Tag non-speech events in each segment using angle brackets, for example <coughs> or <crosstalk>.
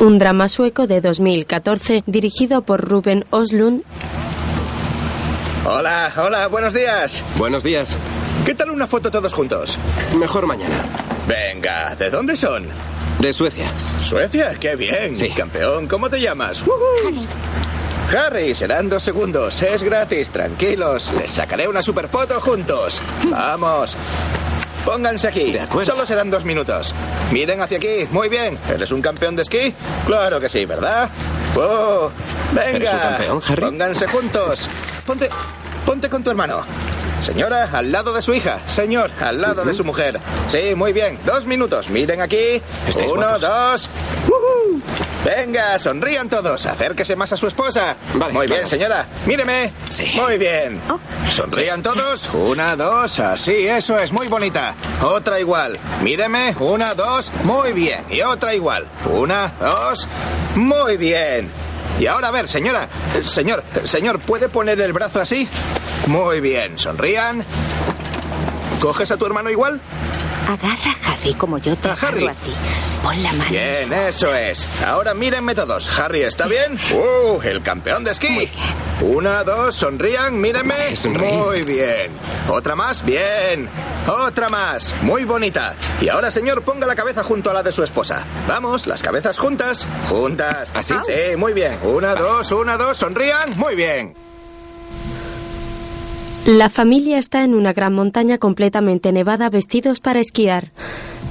Un drama sueco de 2014 dirigido por Ruben Oslund. Hola, hola, buenos días. Buenos días. ¿Qué tal una foto todos juntos? Mejor mañana. Venga, ¿de dónde son? De Suecia. ¿Suecia? ¡Qué bien! Sí. Campeón, ¿cómo te llamas? Harry. Harry, serán dos segundos. Es gratis, tranquilos. Les sacaré una superfoto juntos. Vamos. Pónganse aquí. De acuerdo. Solo serán dos minutos. Miren hacia aquí. Muy bien. ¿Eres un campeón de esquí? Claro que sí, ¿verdad? ¡Oh! ¡Venga! ¿Eres un campeón, Harry? Pónganse juntos. Ponte. Ponte con tu hermano. Señora, al lado de su hija. Señor, al lado de su mujer. Sí, muy bien. Dos minutos. Miren aquí. Uno, guapos. dos. ¡Uhú! Venga, sonrían todos. Acérquese más a su esposa. Vale, muy bien, vamos. señora. Míreme. Sí. Muy bien. Oh. Sonrían todos. Una, dos. Así, eso es. Muy bonita. Otra igual. Míreme. Una, dos. Muy bien. Y otra igual. Una, dos. Muy bien. Y ahora a ver, señora. Señor, señor, ¿puede poner el brazo así? Muy bien. Sonrían. ¿Coges a tu hermano igual? Agarra a Harry como yo te A agarro Harry. a ti. Pon la mano. Bien, eso es. Ahora mírenme todos. Harry, ¿está bien? ¡Uh! El campeón de esquí. Una, dos, sonrían, mírenme. Muy bien. Otra más, bien. Otra más, muy bonita. Y ahora, señor, ponga la cabeza junto a la de su esposa. Vamos, las cabezas juntas. Juntas. ¿Así? Sí, muy bien. Una, dos, una, dos, sonrían. Muy bien. La familia está en una gran montaña completamente nevada vestidos para esquiar.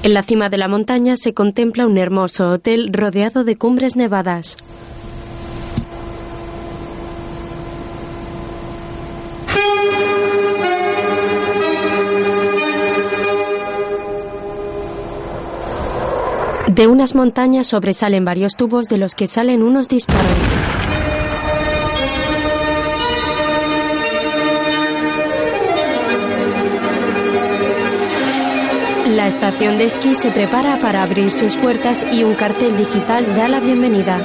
En la cima de la montaña se contempla un hermoso hotel rodeado de cumbres nevadas. De unas montañas sobresalen varios tubos de los que salen unos disparos. La estación de esquí se prepara para abrir sus puertas y un cartel digital da la bienvenida.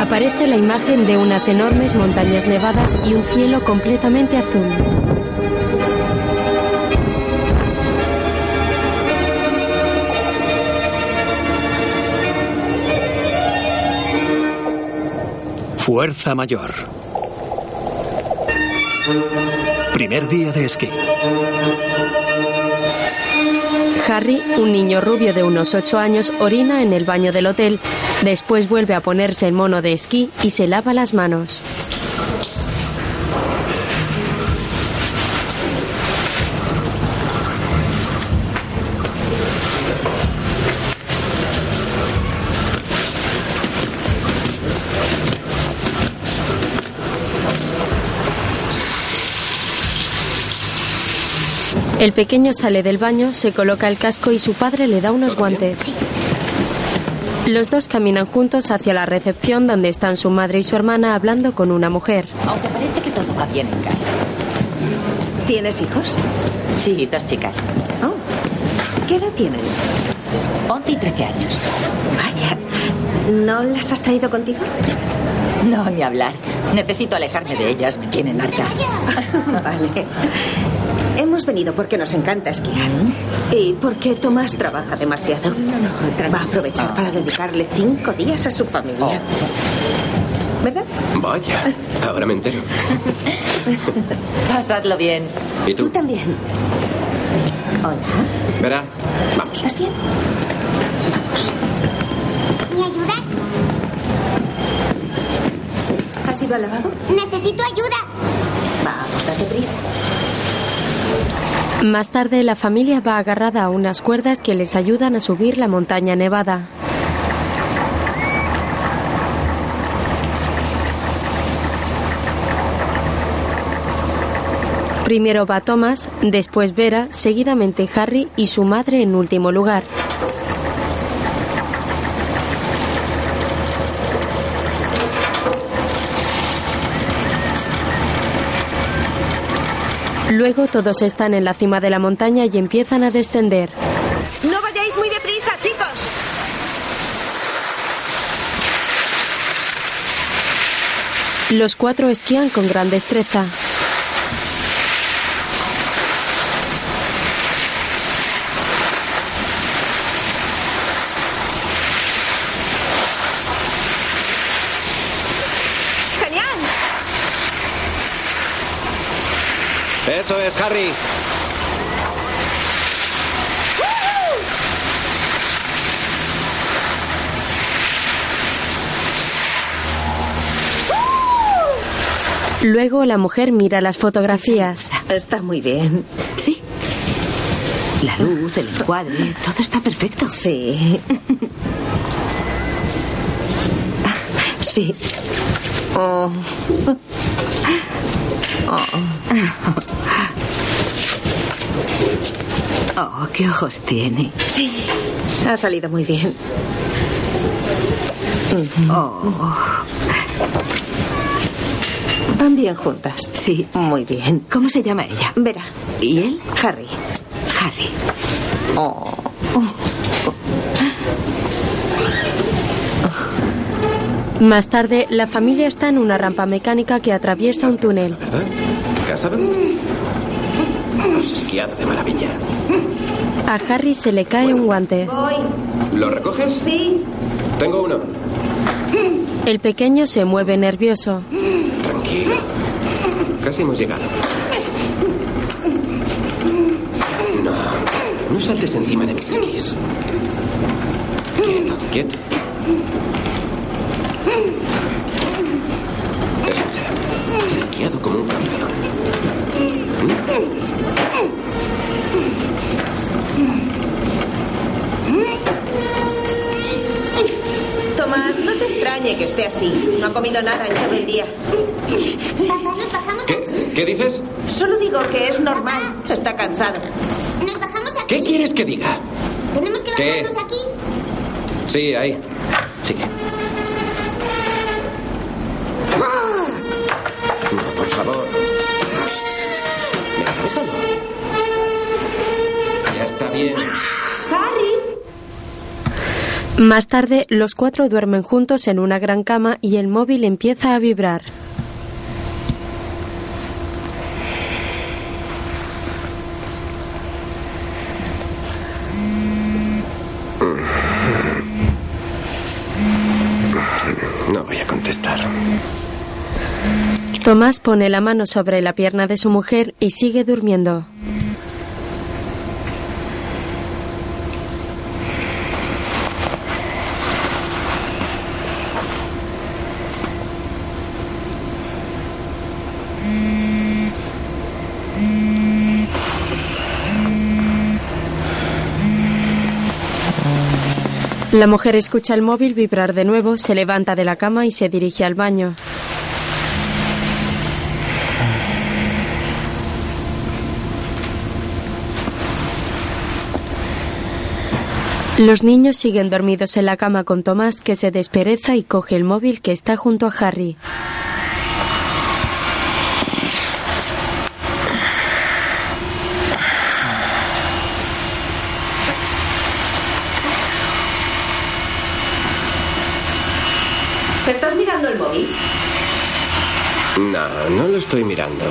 Aparece la imagen de unas enormes montañas nevadas y un cielo completamente azul. Fuerza mayor. Primer día de esquí. Harry, un niño rubio de unos 8 años, orina en el baño del hotel. Después vuelve a ponerse el mono de esquí y se lava las manos. El pequeño sale del baño, se coloca el casco y su padre le da unos guantes. Los dos caminan juntos hacia la recepción donde están su madre y su hermana hablando con una mujer. Aunque parece que todo va bien en casa. ¿Tienes hijos? Sí, dos chicas. Oh. ¿Qué edad tienen? 11 y 13 años. Vaya. ¿No las has traído contigo? No, ni hablar. Necesito alejarme de ellas. Me tienen harta. <laughs> vale. Hemos venido porque nos encanta esquiar. Y porque Tomás trabaja demasiado. Va a aprovechar para dedicarle cinco días a su familia. ¿Verdad? Vaya, ahora me entero. <laughs> Pasadlo bien. ¿Y Tú tú? también. Hola. Verá, vamos. ¿Estás bien? ¿Me ayudas? ¿Has ido al lavabo? Necesito ayuda. Vamos, date prisa. Más tarde, la familia va agarrada a unas cuerdas que les ayudan a subir la montaña nevada. Primero va Thomas, después Vera, seguidamente Harry y su madre en último lugar. Luego todos están en la cima de la montaña y empiezan a descender. No vayáis muy deprisa, chicos. Los cuatro esquían con gran destreza. Eso es, Harry. Luego la mujer mira las fotografías. Está muy bien. Sí. La luz, el encuadre, todo está perfecto. Sí. Sí. Oh. Oh, qué ojos tiene. Sí. Ha salido muy bien. Oh, Van bien juntas. sí. Muy bien. ¿Cómo se llama ella? Verá, ¿Y él? Harry. Harry. Oh. Más tarde, la familia está en una rampa mecánica que atraviesa un túnel. ¿Verdad? ¿Casado? Has esquiado de maravilla. A Harry se le cae un guante. Voy. ¿Lo recoges? Sí. Tengo uno. El pequeño se mueve nervioso. Tranquilo. Casi hemos llegado. No, no saltes encima de mis esquís. Quieto, quieto. Escucha, has esquiado como un campeón. Tomás, no te extrañe que esté así. No ha comido nada en todo el día. Papá, nos bajamos aquí. ¿Qué? ¿Qué dices? Solo digo que es normal. Está cansado. Nos bajamos aquí. ¿Qué quieres que diga? Tenemos que ¿Qué? bajarnos aquí. Sí, ahí. Sigue. No, por favor. Más tarde, los cuatro duermen juntos en una gran cama y el móvil empieza a vibrar. No voy a contestar. Tomás pone la mano sobre la pierna de su mujer y sigue durmiendo. La mujer escucha el móvil vibrar de nuevo, se levanta de la cama y se dirige al baño. Los niños siguen dormidos en la cama con Tomás, que se despereza y coge el móvil que está junto a Harry. ¿Estás mirando el móvil? No, no lo estoy mirando.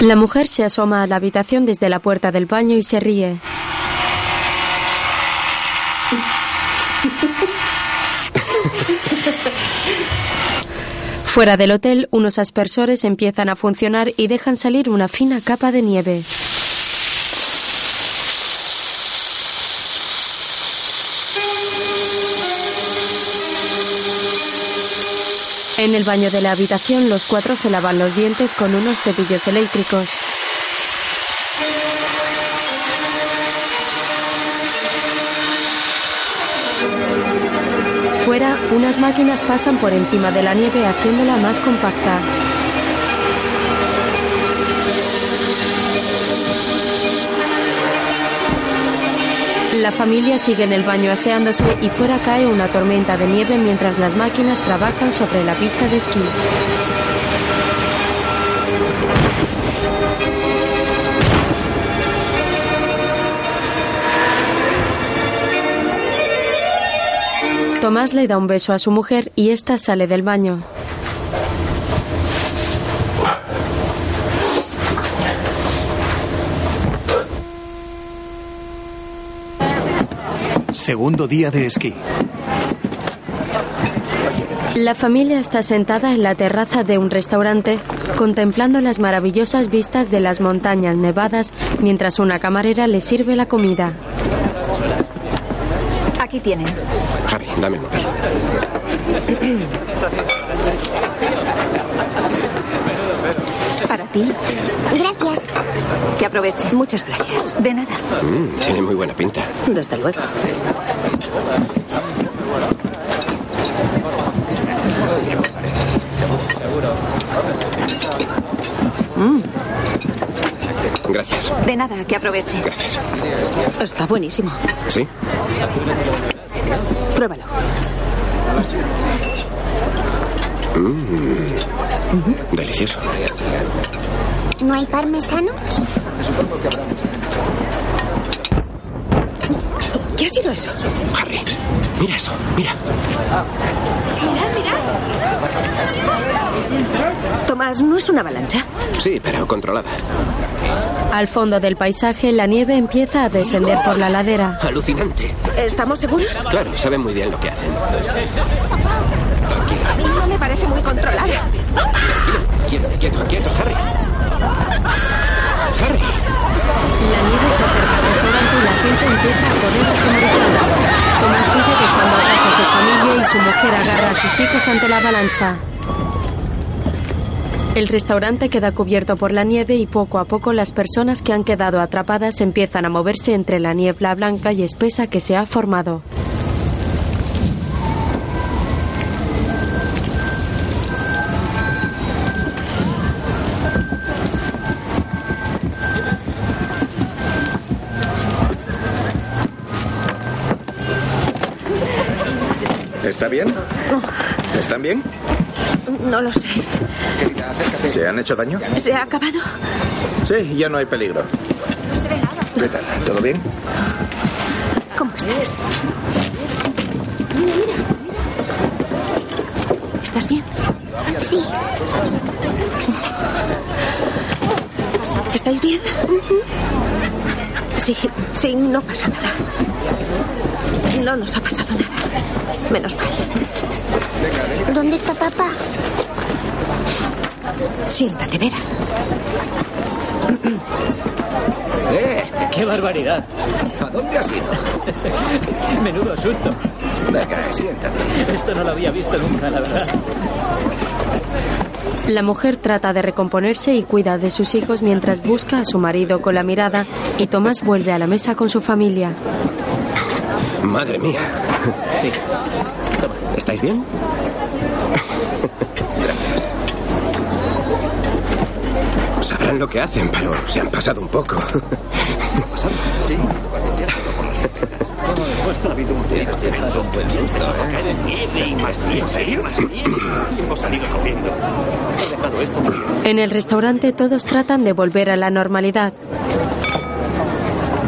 La mujer se asoma a la habitación desde la puerta del baño y se ríe. Fuera del hotel, unos aspersores empiezan a funcionar y dejan salir una fina capa de nieve. En el baño de la habitación, los cuatro se lavan los dientes con unos cepillos eléctricos. Fuera, unas máquinas pasan por encima de la nieve haciéndola más compacta. La familia sigue en el baño aseándose y fuera cae una tormenta de nieve mientras las máquinas trabajan sobre la pista de esquí. Tomás le da un beso a su mujer y ésta sale del baño. Segundo día de esquí. La familia está sentada en la terraza de un restaurante contemplando las maravillosas vistas de las montañas nevadas mientras una camarera les sirve la comida. Aquí tienen. Harry, dame el. <clears throat> Para ti. Gracias. Que aproveche. Muchas gracias. De nada. Mm, tiene muy buena pinta. Desde luego. Gracias. De nada, que aproveche. Gracias. Está buenísimo. ¿Sí? Pruébalo. Delicioso. ¿No hay parmesano? ¿Qué ha sido eso? Harry, mira eso, mira. Tomás, ¿no es una avalancha? Sí, pero controlada. Al fondo del paisaje, la nieve empieza a descender por la ladera. Alucinante. ¿Estamos seguros? Claro, saben muy bien lo que hacen. A mí no me parece muy controlada. Quieto, quieto, quieto, Harry. Harry. La nieve se acerca al restaurante y la gente empieza a correr atemorizada. Tomás huye dejando atrás a su familia y su mujer agarra a sus hijos ante la avalancha. El restaurante queda cubierto por la nieve y poco a poco las personas que han quedado atrapadas empiezan a moverse entre la niebla blanca y espesa que se ha formado. Bien? No lo sé. ¿Se han hecho daño? ¿Se ha acabado? Sí, ya no hay peligro. ¿Qué tal? ¿Todo bien? ¿Cómo estás? ¿Estás bien? Sí. ¿Estáis bien? Sí, sí, no pasa nada. No nos ha pasado nada. Menos mal. ¿Dónde está papá? Siéntate, Vera. ¡Eh! ¡Qué barbaridad! ¿A dónde has ido? <laughs> Menudo susto. Venga, siéntate. Esto no lo había visto nunca, la verdad. La mujer trata de recomponerse y cuida de sus hijos mientras busca a su marido con la mirada y Tomás vuelve a la mesa con su familia. Madre mía. Sí. ¿Estáis bien? <laughs> Sabrán lo que hacen, pero se han pasado un poco. Sí. ¿En serio? Hemos salido corriendo. He dejado esto muy bien. En el restaurante todos tratan de volver a la normalidad.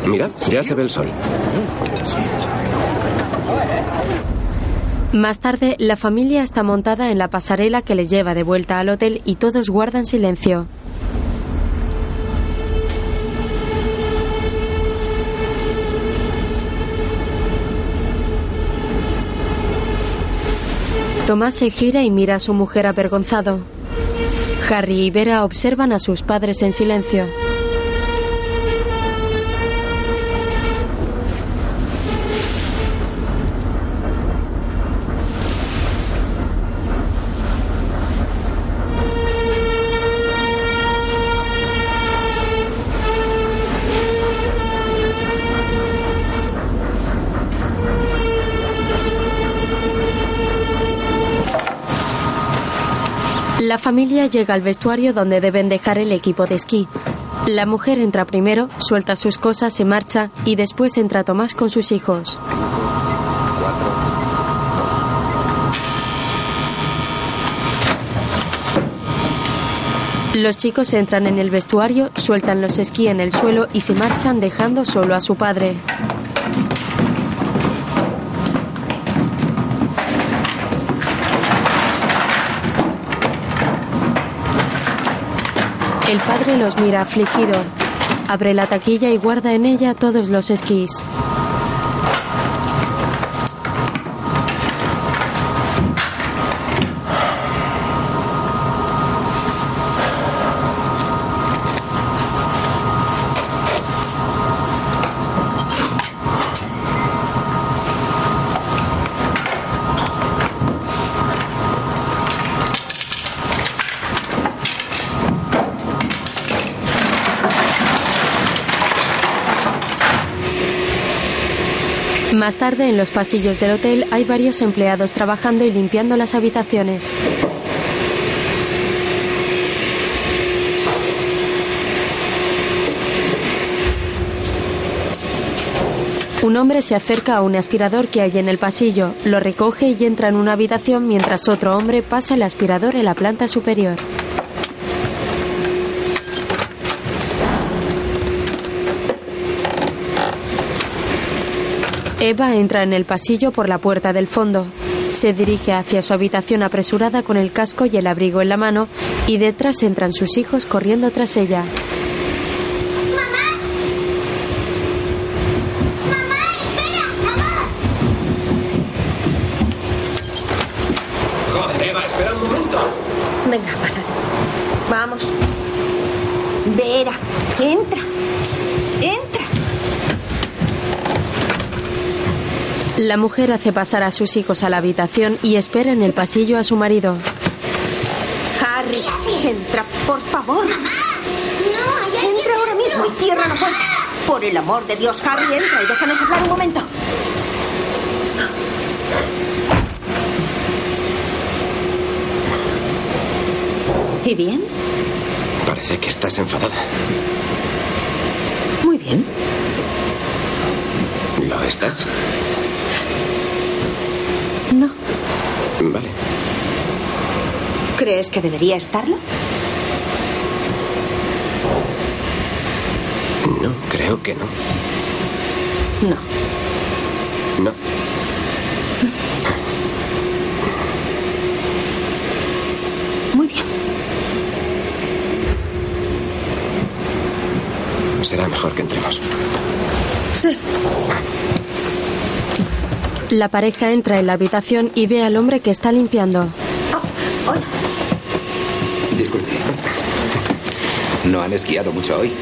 Mirad, ya se ve el sol. Más tarde, la familia está montada en la pasarela que les lleva de vuelta al hotel y todos guardan silencio. Tomás se gira y mira a su mujer avergonzado. Harry y Vera observan a sus padres en silencio. Familia llega al vestuario donde deben dejar el equipo de esquí. La mujer entra primero, suelta sus cosas, se marcha y después entra Tomás con sus hijos. Los chicos entran en el vestuario, sueltan los esquí en el suelo y se marchan dejando solo a su padre. El padre los mira afligido. Abre la taquilla y guarda en ella todos los esquís. Más tarde, en los pasillos del hotel, hay varios empleados trabajando y limpiando las habitaciones. Un hombre se acerca a un aspirador que hay en el pasillo, lo recoge y entra en una habitación mientras otro hombre pasa el aspirador en la planta superior. Eva entra en el pasillo por la puerta del fondo. Se dirige hacia su habitación apresurada con el casco y el abrigo en la mano y detrás entran sus hijos corriendo tras ella. Joder, Eva, espera un momento. Venga, pasad. Vamos. Vera, entra. Entra. La mujer hace pasar a sus hijos a la habitación y espera en el pasillo a su marido. Harry, entra, por favor. No, hay alguien Entra ahora mismo y cierra la puerta. Por el amor de Dios, Harry, entra y déjanos hablar un momento. ¿Y bien? Parece que estás enfadada. Muy bien. ¿Lo estás? No. Vale. ¿Crees que debería estarlo? No, creo que no. No. No. Muy bien. Será mejor que entremos. Sí. La pareja entra en la habitación y ve al hombre que está limpiando. Oh, hola. Disculpe. ¿No han esquiado mucho hoy?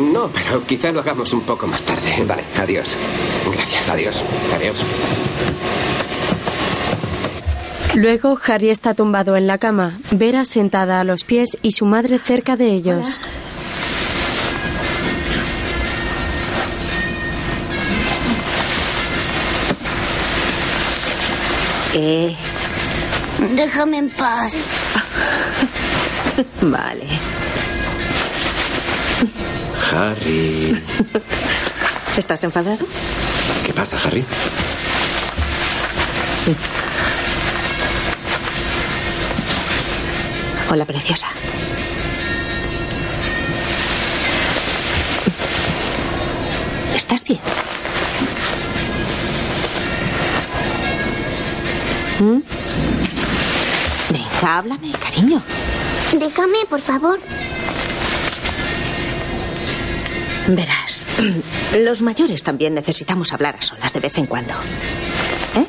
No, pero quizá lo hagamos un poco más tarde. Vale, adiós. Gracias. Adiós. Adiós. Luego, Harry está tumbado en la cama, Vera sentada a los pies y su madre cerca de ellos. Eh, Déjame en paz. <laughs> vale. Harry. ¿Estás enfadado? ¿Qué pasa, Harry? Hola, preciosa. ¿Estás bien? ¿Mm? Venga, háblame, cariño. Déjame, por favor. Verás, <clears throat> los mayores también necesitamos hablar a solas de vez en cuando. ¿Eh?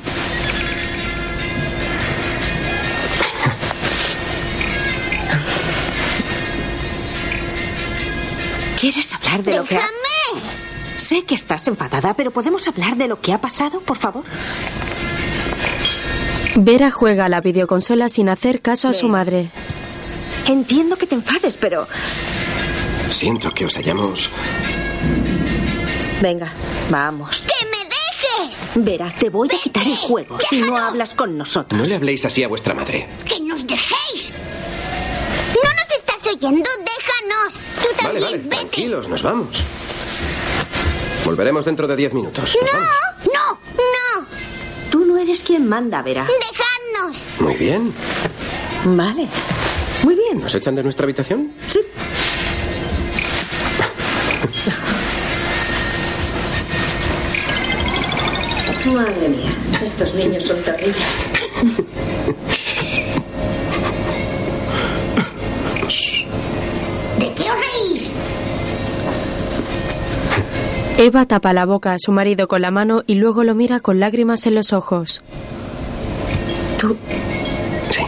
<laughs> ¿Quieres hablar de lo que ha... ¡Déjame! Sé que estás enfadada, pero ¿podemos hablar de lo que ha pasado, por favor? Vera juega a la videoconsola sin hacer caso a su madre. Entiendo que te enfades, pero... Siento que os hayamos. Venga, vamos. ¡Que me dejes! Vera, te voy a quitar el juego si no hablas con nosotros. No le habléis así a vuestra madre. ¡Que nos dejéis! ¿No nos estás oyendo? ¡Déjanos! Tú Vale, también, vale, vete. tranquilos, nos vamos. Volveremos dentro de diez minutos. Nos no eres quien manda, Vera. dejadnos. Muy bien. Vale. Muy bien. ¿Nos echan de nuestra habitación? Sí. Madre mía, estos niños son terribles. <laughs> Eva tapa la boca a su marido con la mano y luego lo mira con lágrimas en los ojos. Tú, Sí.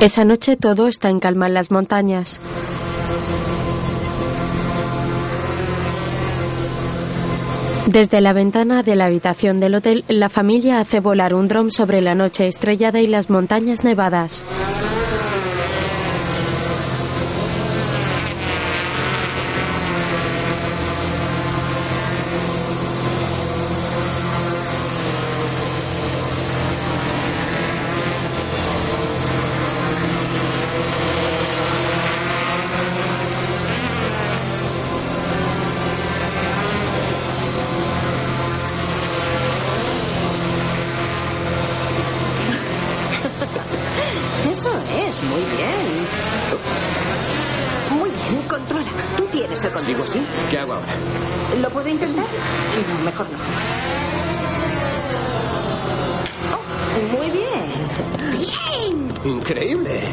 Esa noche todo está en calma en las montañas. Desde la ventana de la habitación del hotel, la familia hace volar un dron sobre la noche estrellada y las montañas nevadas. Eso es, muy bien. Muy bien, controla. Tú tienes el control. ¿Sigo así? ¿Qué hago ahora? ¿Lo puedo intentar? No, mejor no. Oh, muy bien. ¡Bien! Increíble. <laughs>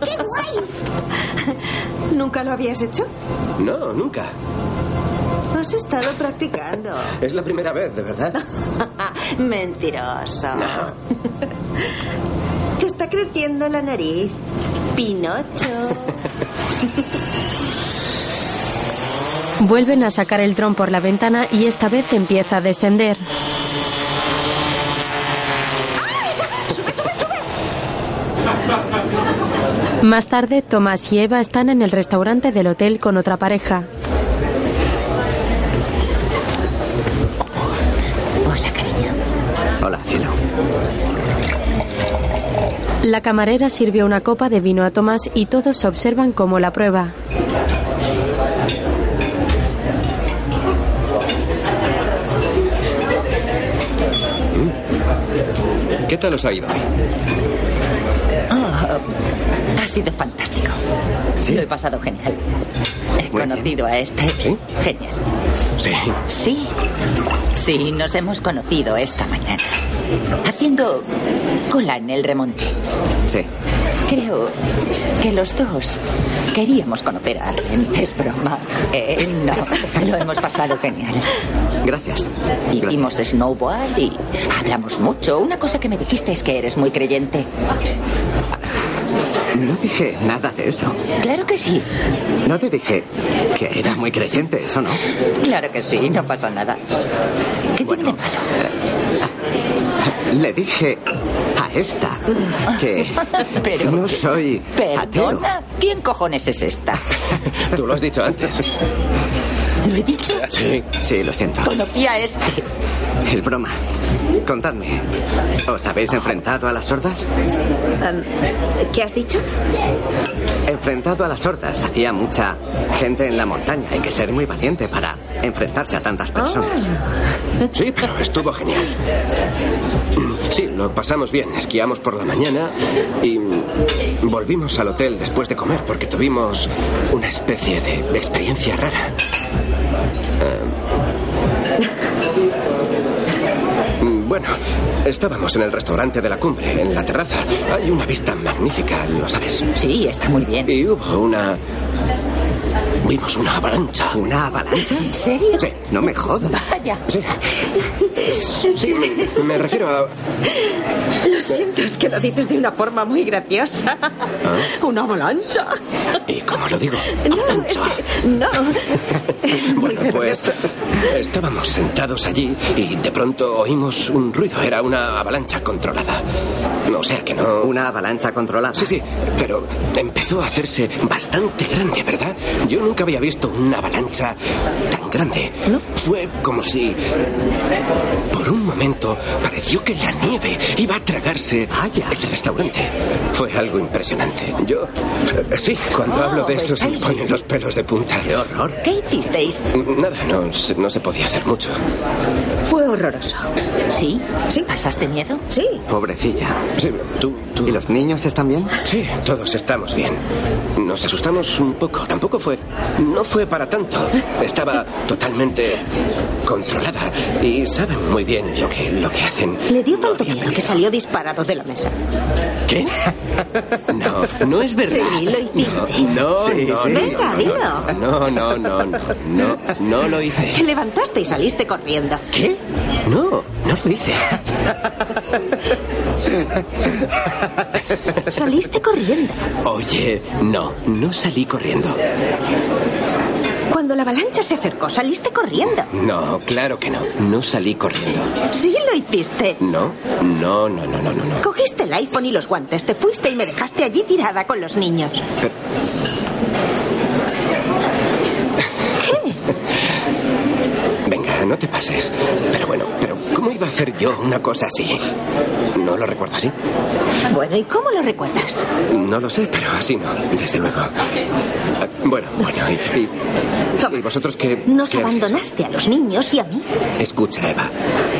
¡Qué guay! ¿Nunca lo habías hecho? No, nunca. Has estado practicando. Es la primera vez, de verdad. <laughs> Mentiroso. No. Está creciendo la nariz. Pinocho. <laughs> Vuelven a sacar el dron por la ventana y esta vez empieza a descender. Más tarde, Tomás y Eva están en el restaurante del hotel con otra pareja. La camarera sirve una copa de vino a Tomás y todos observan cómo la prueba. ¿Qué tal os ha ido hoy? Oh, ha sido fantástico. ¿Sí? Lo he pasado genial. He Muy conocido a este. ¿Sí? Genial. Sí. Sí. Sí, nos hemos conocido esta mañana. Haciendo cola en el remonte. Sí. Creo que los dos queríamos conocer a alguien. Es broma. Eh, no, lo hemos pasado genial. Gracias. Hicimos snowboard y hablamos mucho. Una cosa que me dijiste es que eres muy creyente. No dije nada de eso. Claro que sí. No te dije que era muy creyente, eso no. Claro que sí, no pasa nada. ¿Qué tiene de malo? Le dije a esta que <laughs> Pero- no soy ateo. ¿Perdona? ¿Quién cojones es esta? <laughs> Tú lo has dicho antes. ¿Lo he dicho? Sí, sí, lo siento. Conocí a este. Es broma. Contadme, ¿os habéis enfrentado a las sordas? ¿Qué has dicho? Enfrentado a las sordas. Había mucha gente en la montaña. Hay que ser muy valiente para enfrentarse a tantas personas. Sí, pero estuvo genial. Sí, lo pasamos bien. Esquiamos por la mañana y volvimos al hotel después de comer porque tuvimos una especie de experiencia rara. Eh, Bueno, estábamos en el restaurante de la cumbre, en la terraza. Hay una vista magnífica, lo sabes. Sí, está muy bien. Y hubo una... Vimos una avalancha. ¿Una avalancha? ¿En serio? Sí. No me jodas. Vaya. Sí. Sí, me, me refiero a... Lo siento, es que lo dices de una forma muy graciosa. Una avalancha. ¿Y cómo lo digo? No, es Avalancha. que- no. Es <laughs> muy Bueno, pues estábamos sentados allí y de pronto oímos un ruido. Era una avalancha controlada. O sea que no... Una avalancha controlada. Sí, sí, pero empezó a hacerse bastante grande, ¿verdad? Yo nunca había visto una avalancha tan grande. Fue como si... Por un momento pareció que la nieve iba a tragarse Vaya. el restaurante. Fue algo impresionante. Yo... eh, Sí, cuando Oh, hablo de eso se me ponen los pelos de punta. ¡Qué horror! ¿Qué hicisteis? Nada, no, se- no se podía hacer mucho. Fue horroroso. ¿Sí? Sí. ¿Pasaste miedo? Sí. Pobrecilla. Sí, tú, tú... ¿Y los niños están bien? Sí, todos estamos bien. Nos asustamos un poco. Tampoco fue. No fue para tanto. Estaba totalmente controlada y saben muy bien lo que, lo que hacen. Le dio No tanto miedo que salió disparado de la mesa. ¿Qué? No, no es verdad. Sí, lo hiciste. No, Sí, no, sí. no, Venga, no, dilo. No, no, no, no, no, no lo Te hice. levantaste y saliste corriendo. ¿Qué? No, no lo hice. <laughs> Saliste corriendo. Oye, no, no salí corriendo. Cuando la avalancha se acercó, saliste corriendo. No, claro que no. No salí corriendo. Sí lo hiciste. No, no, no, no, no, no. no. Cogiste el iPhone y los guantes, te fuiste y me dejaste allí tirada con los niños. Pero- <laughs> Venga, no te pases. Pero bueno, pero ¿cómo iba a hacer yo una cosa así? ¿No lo recuerdo así? Bueno, ¿y cómo lo recuerdas? No lo sé, pero así no, desde luego. Ah, Bueno, bueno, y, y- y vosotros qué... Nos qué abandonaste a los niños y a mí. Escucha, Eva,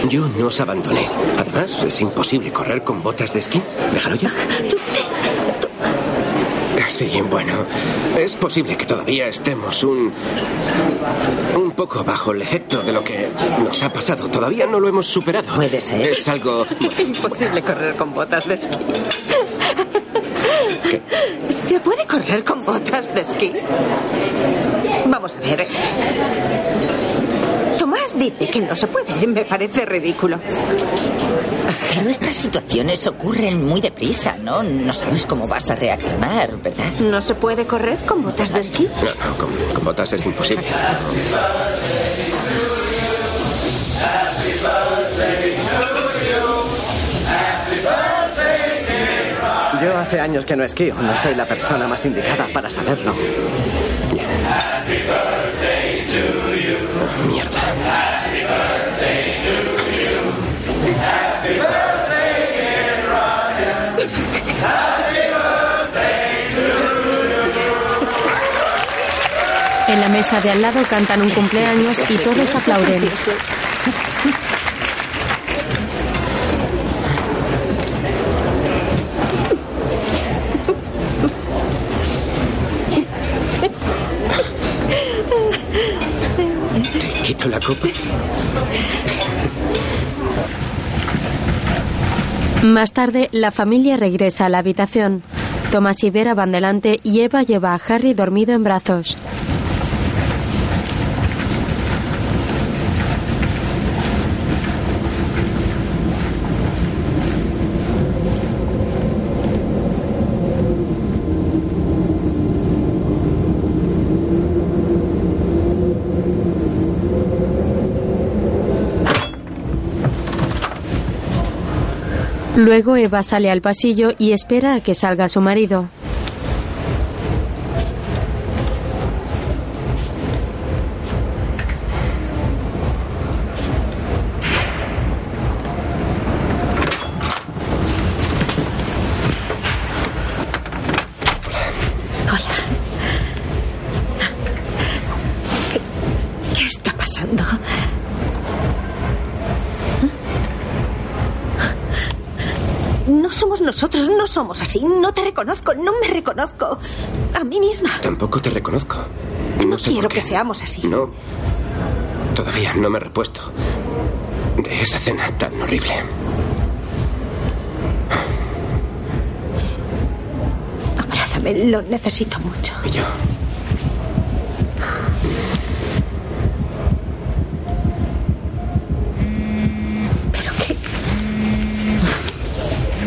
yo no os abandoné. Además, es imposible correr con botas de esquí. Déjalo ya. Sí, bueno, es posible que todavía estemos un. un poco bajo el efecto de lo que nos ha pasado. Todavía no lo hemos superado. Puede ser. Es algo. <laughs> Imposible correr con botas de esquí. ¿Se puede correr con botas de esquí? Vamos a ver. Dice que no se puede. Me parece ridículo. Pero estas situaciones ocurren muy deprisa, ¿no? No sabes cómo vas a reaccionar, ¿verdad? ¿No se puede correr con botas de esquí? No, no, con, con botas es imposible. Yo hace años que no esquío. No soy la persona más indicada para saberlo. En la mesa de al lado cantan un cumpleaños y todos aplauden. ¿Te quito la copa? Más tarde, la familia regresa a la habitación. Thomas y Vera van delante y Eva lleva a Harry dormido en brazos. Luego Eva sale al pasillo y espera a que salga su marido. Nosotros, no somos así. No te reconozco, no me reconozco. A mí misma. Tampoco te reconozco. No sé Quiero que seamos así. No. Todavía no me he repuesto de esa cena tan horrible. Abrázame, lo necesito mucho. Y yo. ¿Pero qué?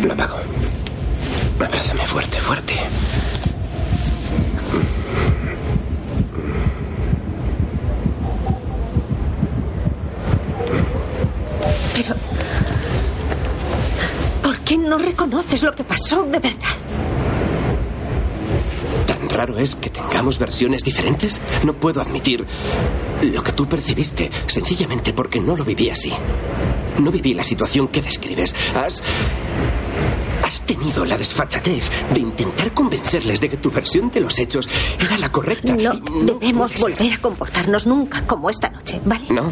Lo apago. Fuerte, fuerte. Pero... ¿Por qué no reconoces lo que pasó de verdad? ¿Tan raro es que tengamos versiones diferentes? No puedo admitir lo que tú percibiste, sencillamente porque no lo viví así. No viví la situación que describes. Has. Has tenido la desfachatez de intentar convencerles de que tu versión de los hechos era la correcta. No Y debemos volver a comportarnos nunca como esta noche, ¿vale? No,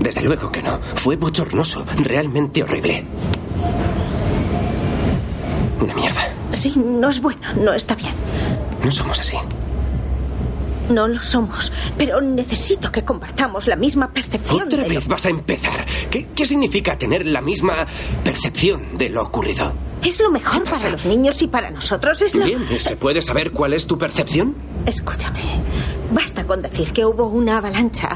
desde luego que no. Fue bochornoso, realmente horrible. Una mierda. Sí, no es bueno, no está bien. No somos así. No lo somos, pero necesito que compartamos la misma percepción Otra de lo- vez vas a empezar. ¿Qué, qué significa tener la misma percepción de lo ocurrido? Es lo mejor para los niños y para nosotros. Es lo... Bien, ¿se puede saber cuál es tu percepción? Escúchame. Basta con decir que hubo una avalancha.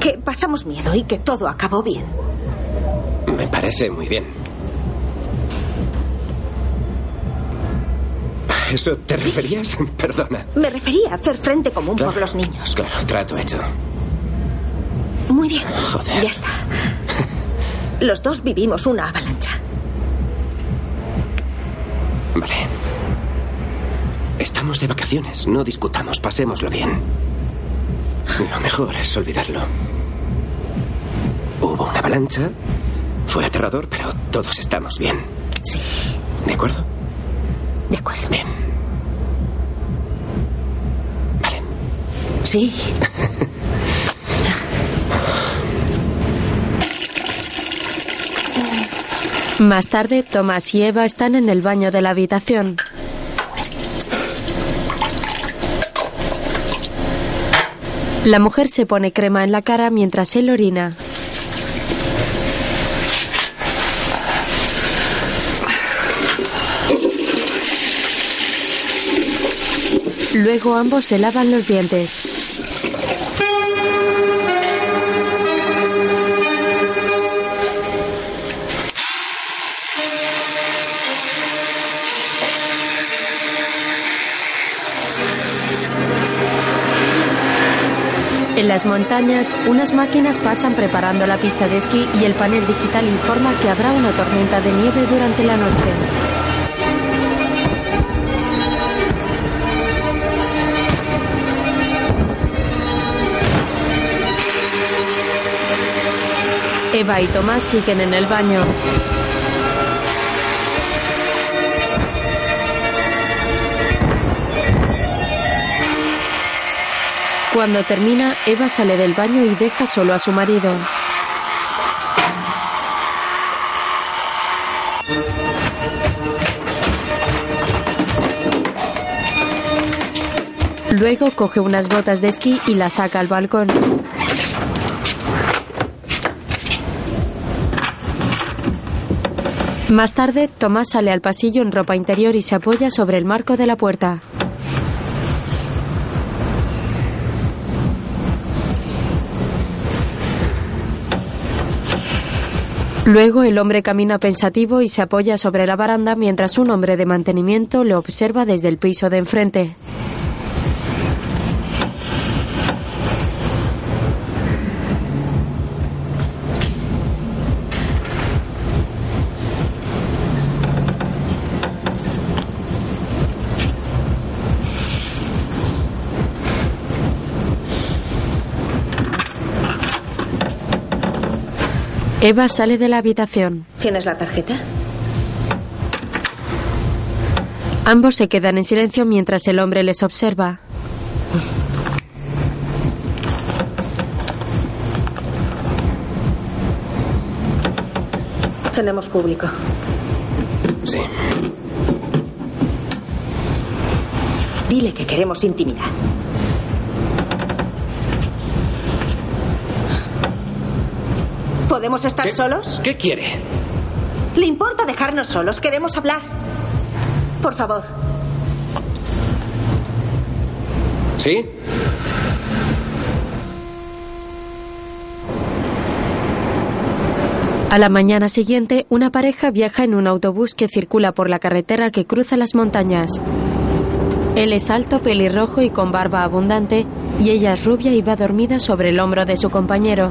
Que pasamos miedo y que todo acabó bien. Me parece muy bien. ¿A eso te referías? <laughs> Perdona. Me refería a hacer frente común por los niños. Claro, trato hecho. Muy bien. Joder. Ya está. Los dos vivimos una avalancha. Vale. Estamos de vacaciones, no discutamos, pasémoslo bien. Lo mejor es olvidarlo. Hubo una avalancha, fue aterrador, pero todos estamos bien. Sí. ¿De acuerdo? De acuerdo. Bien. Vale. Sí. <laughs> Más tarde, Thomas y Eva están en el baño de la habitación. La mujer se pone crema en la cara mientras él orina. Luego ambos se lavan los dientes. En las montañas, unas máquinas pasan preparando la pista de esquí y el panel digital informa que habrá una tormenta de nieve durante la noche. Eva y Tomás siguen en el baño. Cuando termina, Eva sale del baño y deja solo a su marido. Luego coge unas botas de esquí y las saca al balcón. Más tarde, Tomás sale al pasillo en ropa interior y se apoya sobre el marco de la puerta. Luego el hombre camina pensativo y se apoya sobre la baranda mientras un hombre de mantenimiento le observa desde el piso de enfrente. Eva sale de la habitación. ¿Tienes la tarjeta? Ambos se quedan en silencio mientras el hombre les observa. Tenemos público. Sí. Dile que queremos intimidad. ¿Podemos estar solos? ¿Qué quiere? ¿Le importa dejarnos solos? Queremos hablar. Por favor. ¿Sí? A la mañana siguiente, una pareja viaja en un autobús que circula por la carretera que cruza las montañas. Él es alto, pelirrojo y con barba abundante, y ella es rubia y va dormida sobre el hombro de su compañero.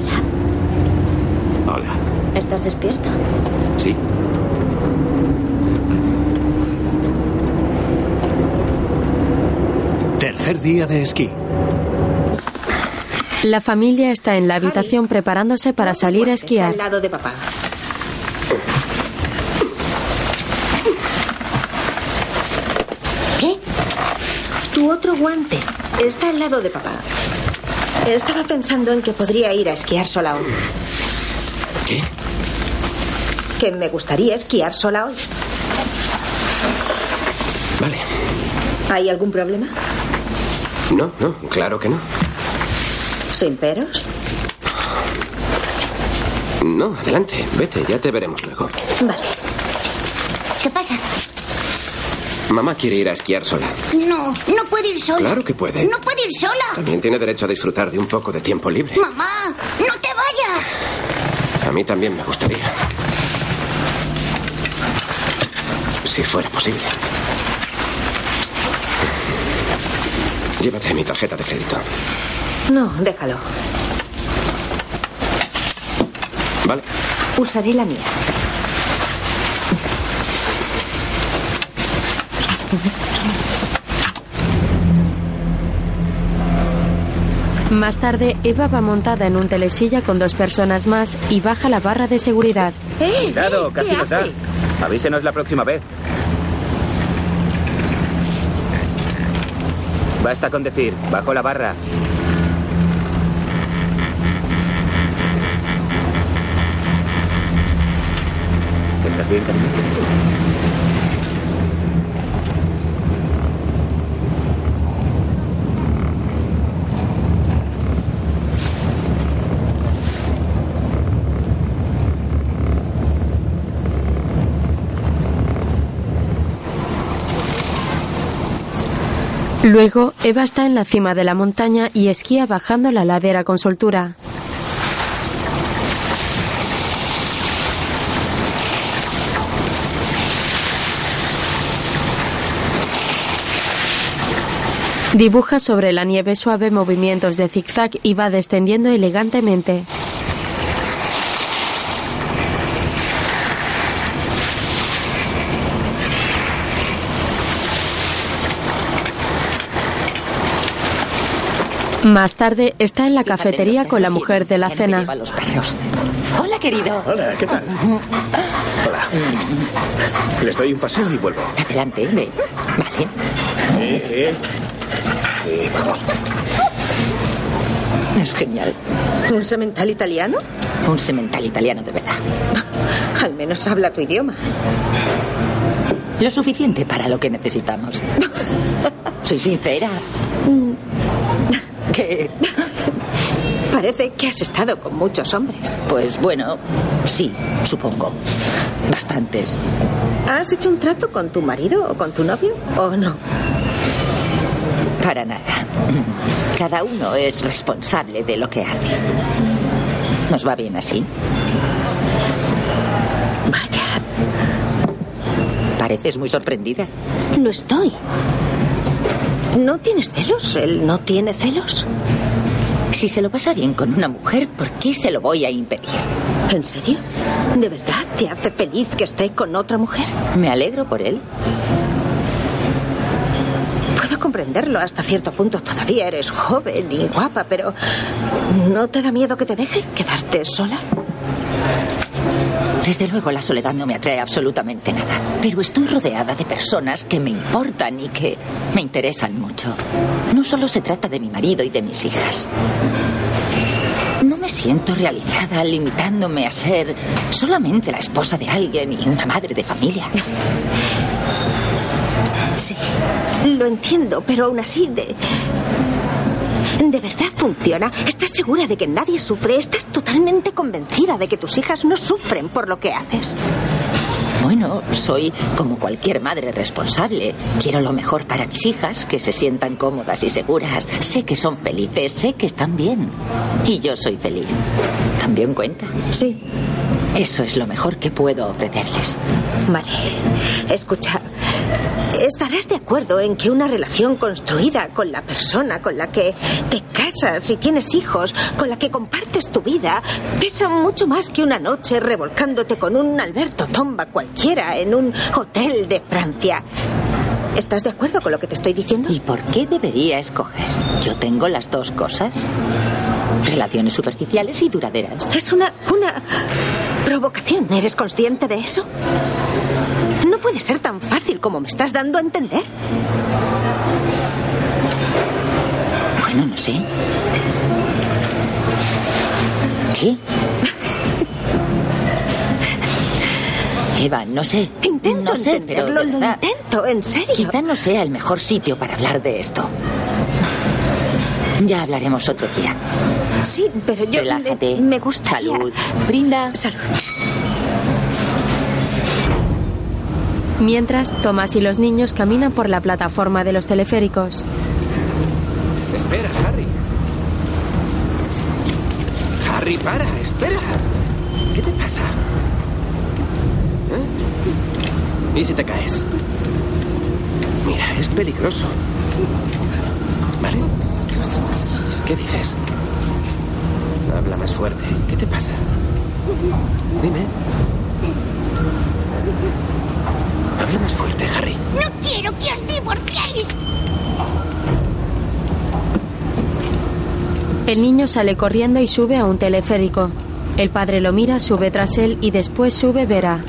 Hola. Hola. ¿Estás despierto? Sí. Tercer día de esquí. La familia está en la habitación preparándose para salir a Está esquiar. al lado de papá. ¿Qué? Tu otro guante está al lado de papá. Estaba pensando en que podría ir a esquiar sola hoy. ¿Qué? Que me gustaría esquiar sola hoy. Vale. ¿Hay algún problema? No, no, claro que no. ¿Sin peros? No, adelante, vete, ya te veremos luego. Vale. ¿Qué pasa? Mamá quiere ir a esquiar sola. No, no puede ir sola. Claro que puede. No puede ir sola. También tiene derecho a disfrutar de un poco de tiempo libre. Mamá, no te vayas. A mí también me gustaría. Si fuera posible. Llévate mi tarjeta de crédito. No, déjalo. Vale. Usaré la mía. Más tarde, Eva va montada en un telesilla con dos personas más y baja la barra de seguridad. Cuidado, casi nos da. Avísenos la próxima vez. Basta con decir, bajo la barra. ¿Estás bien, cariño? Luego, Eva está en la cima de la montaña y esquía bajando la ladera con soltura. Dibuja sobre la nieve suave movimientos de zigzag y va descendiendo elegantemente. Más tarde está en la cafetería con la mujer de la cena. Hola, querido. Hola, ¿qué tal? Hola. Les doy un paseo y vuelvo. Adelante, ve. Vale. Sí, sí. Sí, vamos. Es genial. ¿Un semental italiano? Un semental italiano de verdad. <laughs> Al menos habla tu idioma. Lo suficiente para lo que necesitamos. <laughs> Soy sincera. ¿Qué? <laughs> Parece que has estado con muchos hombres. Pues bueno, sí, supongo. Bastantes. ¿Has hecho un trato con tu marido o con tu novio o no? Para nada. Cada uno es responsable de lo que hace. ¿Nos va bien así? Vaya. Pareces muy sorprendida. No estoy. ¿No tienes celos? ¿Él no tiene celos? Si se lo pasa bien con una mujer, ¿por qué se lo voy a impedir? ¿En serio? ¿De verdad te hace feliz que esté con otra mujer? Me alegro por él. Puedo comprenderlo hasta cierto punto. Todavía eres joven y guapa, pero ¿no te da miedo que te deje quedarte sola? Desde luego la soledad no me atrae absolutamente nada, pero estoy rodeada de personas que me importan y que me interesan mucho. No solo se trata de mi marido y de mis hijas. No me siento realizada limitándome a ser solamente la esposa de alguien y una madre de familia. Sí, lo entiendo, pero aún así de... ¿De verdad funciona? ¿Estás segura de que nadie sufre? ¿Estás totalmente convencida de que tus hijas no sufren por lo que haces? Bueno, soy como cualquier madre responsable. Quiero lo mejor para mis hijas, que se sientan cómodas y seguras. Sé que son felices, sé que están bien. Y yo soy feliz. ¿También cuenta? Sí. Eso es lo mejor que puedo ofrecerles. Vale. Escucha, estarás de acuerdo en que una relación construida con la persona con la que te casas y tienes hijos, con la que compartes tu vida, pesa mucho más que una noche revolcándote con un Alberto Tomba cualquiera en un hotel de Francia. ¿Estás de acuerdo con lo que te estoy diciendo? ¿Y por qué debería escoger? Yo tengo las dos cosas. Relaciones superficiales y duraderas. Es una... una provocación. ¿Eres consciente de eso? No puede ser tan fácil como me estás dando a entender. Bueno, no sé. ¿Qué? Eva, no sé. Intento no sé, pero de lo intento, en serio. quizá no sea el mejor sitio para hablar de esto. Ya hablaremos otro día. Sí, pero yo Relájate. me, me gustaría... Salud. Brinda. Salud. Mientras, Tomás y los niños caminan por la plataforma de los teleféricos. Espera, Harry. Harry, para, espera. ¿Qué te pasa? ¿Eh? ¿Y si te caes? Mira, es peligroso. ¿Vale? ¿Qué dices? Habla más fuerte. ¿Qué te pasa? Dime. Habla más fuerte, Harry. No quiero que os divorciéis. El niño sale corriendo y sube a un teleférico. El padre lo mira, sube tras él y después sube Vera.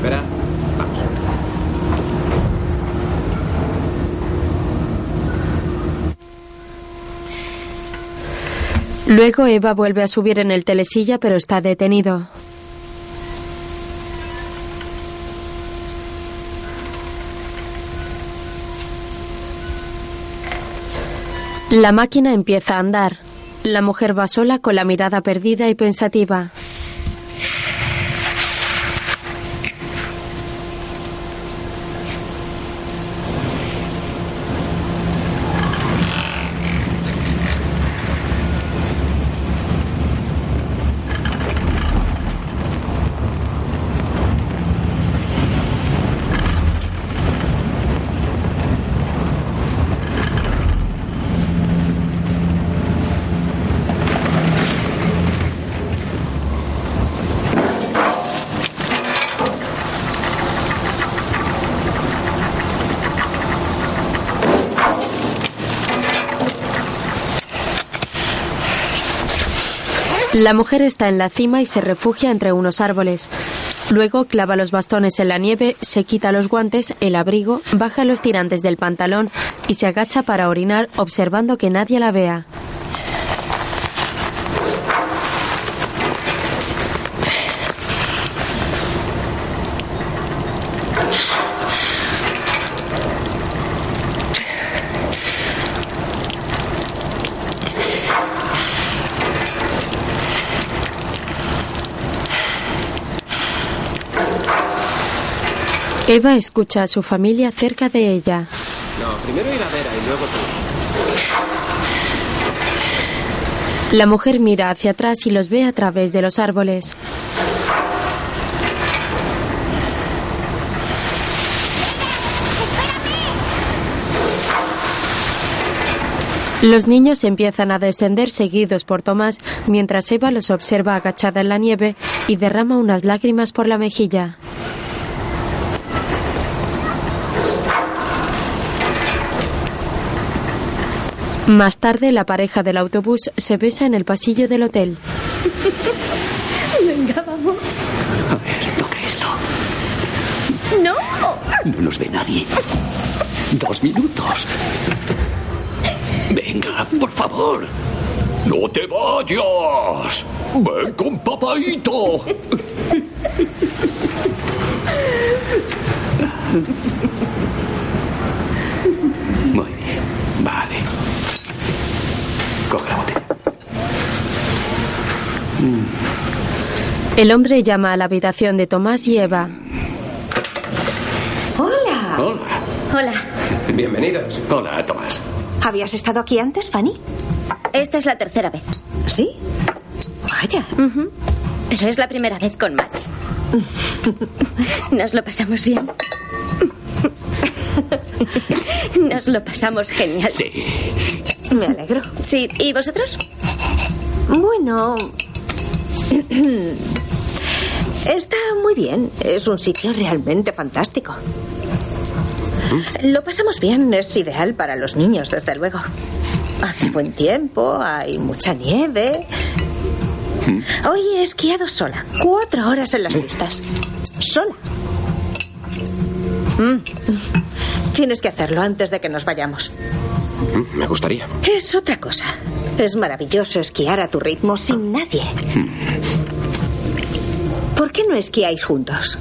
Vera, vamos. Luego Eva vuelve a subir en el telesilla pero está detenido. La máquina empieza a andar. La mujer va sola con la mirada perdida y pensativa. La mujer está en la cima y se refugia entre unos árboles. Luego clava los bastones en la nieve, se quita los guantes, el abrigo, baja los tirantes del pantalón y se agacha para orinar observando que nadie la vea. Eva escucha a su familia cerca de ella. No, primero ir a Vera y luego tú. La mujer mira hacia atrás y los ve a través de los árboles. Los niños empiezan a descender seguidos por Tomás mientras Eva los observa agachada en la nieve y derrama unas lágrimas por la mejilla. Más tarde, la pareja del autobús se besa en el pasillo del hotel. Venga, vamos. A ver, toca esto. No. No nos ve nadie. Dos minutos. Venga, por favor. ¡No te vayas! ¡Ven con papaito! Muy bien, vale. Coge la botella. El hombre llama a la habitación de Tomás y Eva. Hola. Hola. Hola. Bienvenidos. Hola, Tomás. ¿Habías estado aquí antes, Fanny? Esta es la tercera vez. ¿Sí? Vaya. Pero es la primera vez con Max. Nos lo pasamos bien. Nos lo pasamos genial. Sí. Me alegro. Sí, ¿y vosotros? Bueno. Está muy bien. Es un sitio realmente fantástico. Lo pasamos bien. Es ideal para los niños, desde luego. Hace buen tiempo, hay mucha nieve. Hoy he esquiado sola. Cuatro horas en las pistas. Sola. Mm. Tienes que hacerlo antes de que nos vayamos. Mm, Me gustaría. Es otra cosa. Es maravilloso esquiar a tu ritmo sin nadie. ¿Por qué no esquiáis juntos?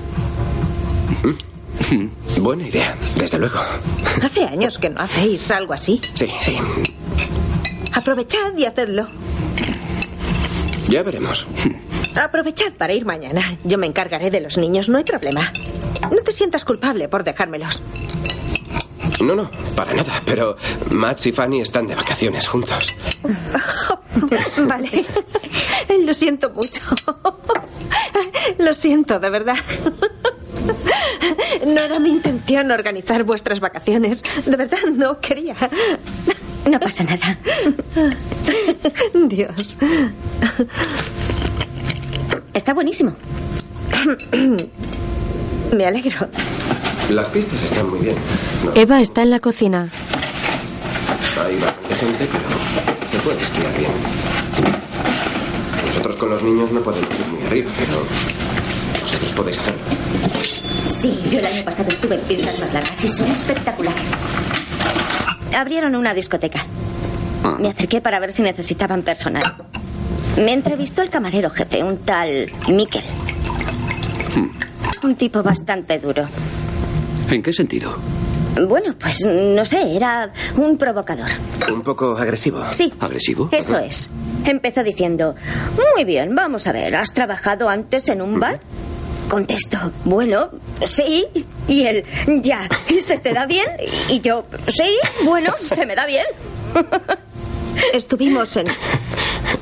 Buena idea, desde luego. Hace años que no hacéis algo así. Sí, sí. Aprovechad y hacedlo. Ya veremos. Aprovechad para ir mañana. Yo me encargaré de los niños, no hay problema. No te sientas culpable por dejármelos. No, no, para nada. Pero Max y Fanny están de vacaciones juntos. <laughs> vale. Lo siento mucho. Lo siento, de verdad. No era mi intención organizar vuestras vacaciones. De verdad, no quería. No pasa nada. Dios. Está buenísimo. Me alegro. Las pistas están muy bien. No, Eva está en la cocina. hay bastante gente, pero se puede esquiar bien. Nosotros con los niños no podemos ir muy arriba, pero vosotros podéis hacerlo. Sí, yo el año pasado estuve en pistas más largas y son espectaculares. Abrieron una discoteca. Me acerqué para ver si necesitaban personal. Me entrevistó el camarero jefe, un tal Mikel. Un tipo bastante duro. ¿En qué sentido? Bueno, pues no sé, era un provocador. Un poco agresivo. Sí. ¿Agresivo? Eso es. Empezó diciendo, muy bien, vamos a ver, ¿has trabajado antes en un bar? Contesto, bueno, sí. Y él, ya, ¿se te da bien? Y yo, sí, bueno, se me da bien. <laughs> Estuvimos en.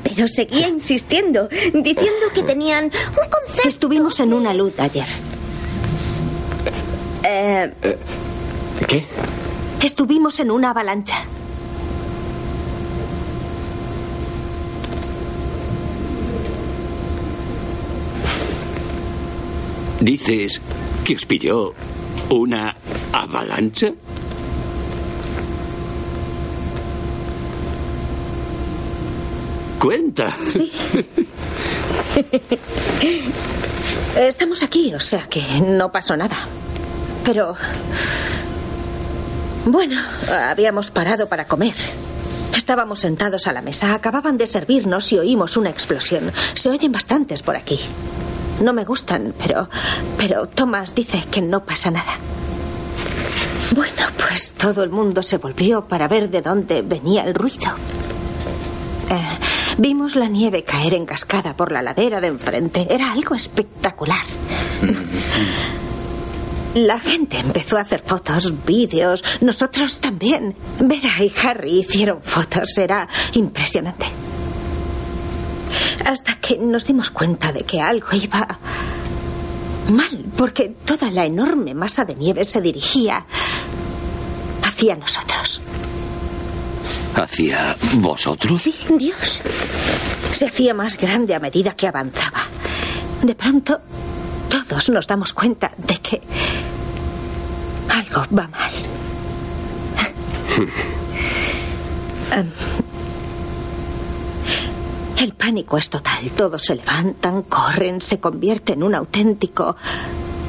Pero seguía insistiendo, diciendo que tenían un concepto. Estuvimos en una luz ayer. Eh, ¿Qué? Estuvimos en una avalancha. ¿Dices que os pilló una avalancha? Cuenta. Sí. <laughs> Estamos aquí, o sea que no pasó nada. Pero... Bueno, habíamos parado para comer. Estábamos sentados a la mesa, acababan de servirnos y oímos una explosión. Se oyen bastantes por aquí. No me gustan, pero... Pero Thomas dice que no pasa nada. Bueno, pues todo el mundo se volvió para ver de dónde venía el ruido. Eh, vimos la nieve caer en cascada por la ladera de enfrente. Era algo espectacular. <laughs> La gente empezó a hacer fotos, vídeos, nosotros también. Vera y Harry hicieron fotos, era impresionante. Hasta que nos dimos cuenta de que algo iba mal, porque toda la enorme masa de nieve se dirigía hacia nosotros. ¿Hacia vosotros? Sí, Dios. Se hacía más grande a medida que avanzaba. De pronto, todos nos damos cuenta de que algo va mal. <laughs> Em, el pánico es total. Todos se levantan, corren, se convierte en un auténtico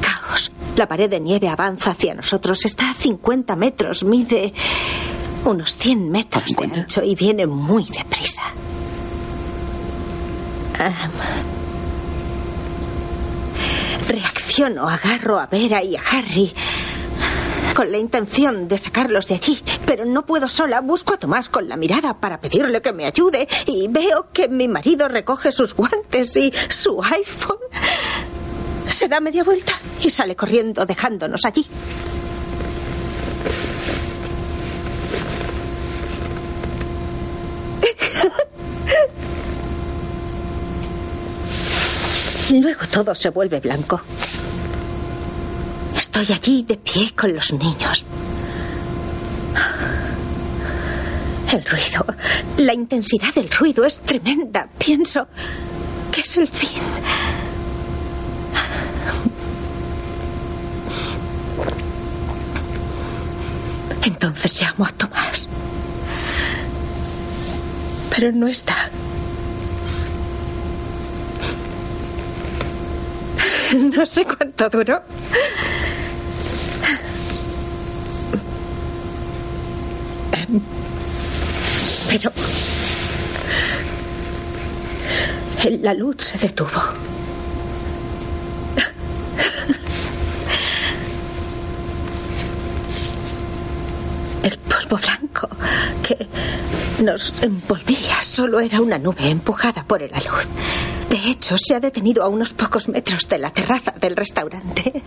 caos. La pared de nieve avanza hacia nosotros. Está a 50 metros, mide unos 100 metros de ancho y viene muy deprisa. Em, reacciono, agarro a Vera y a Harry con la intención de sacarlos de allí, pero no puedo sola. Busco a Tomás con la mirada para pedirle que me ayude y veo que mi marido recoge sus guantes y su iPhone. Se da media vuelta y sale corriendo dejándonos allí. Luego todo se vuelve blanco. Estoy allí de pie con los niños. El ruido, la intensidad del ruido es tremenda. Pienso que es el fin. Entonces llamo a Tomás. Pero no está. <laughs> No sé cuánto duró. Pero... La luz se detuvo. El polvo blanco que nos envolvía solo era una nube empujada por la luz. De hecho, se ha detenido a unos pocos metros de la terraza del restaurante.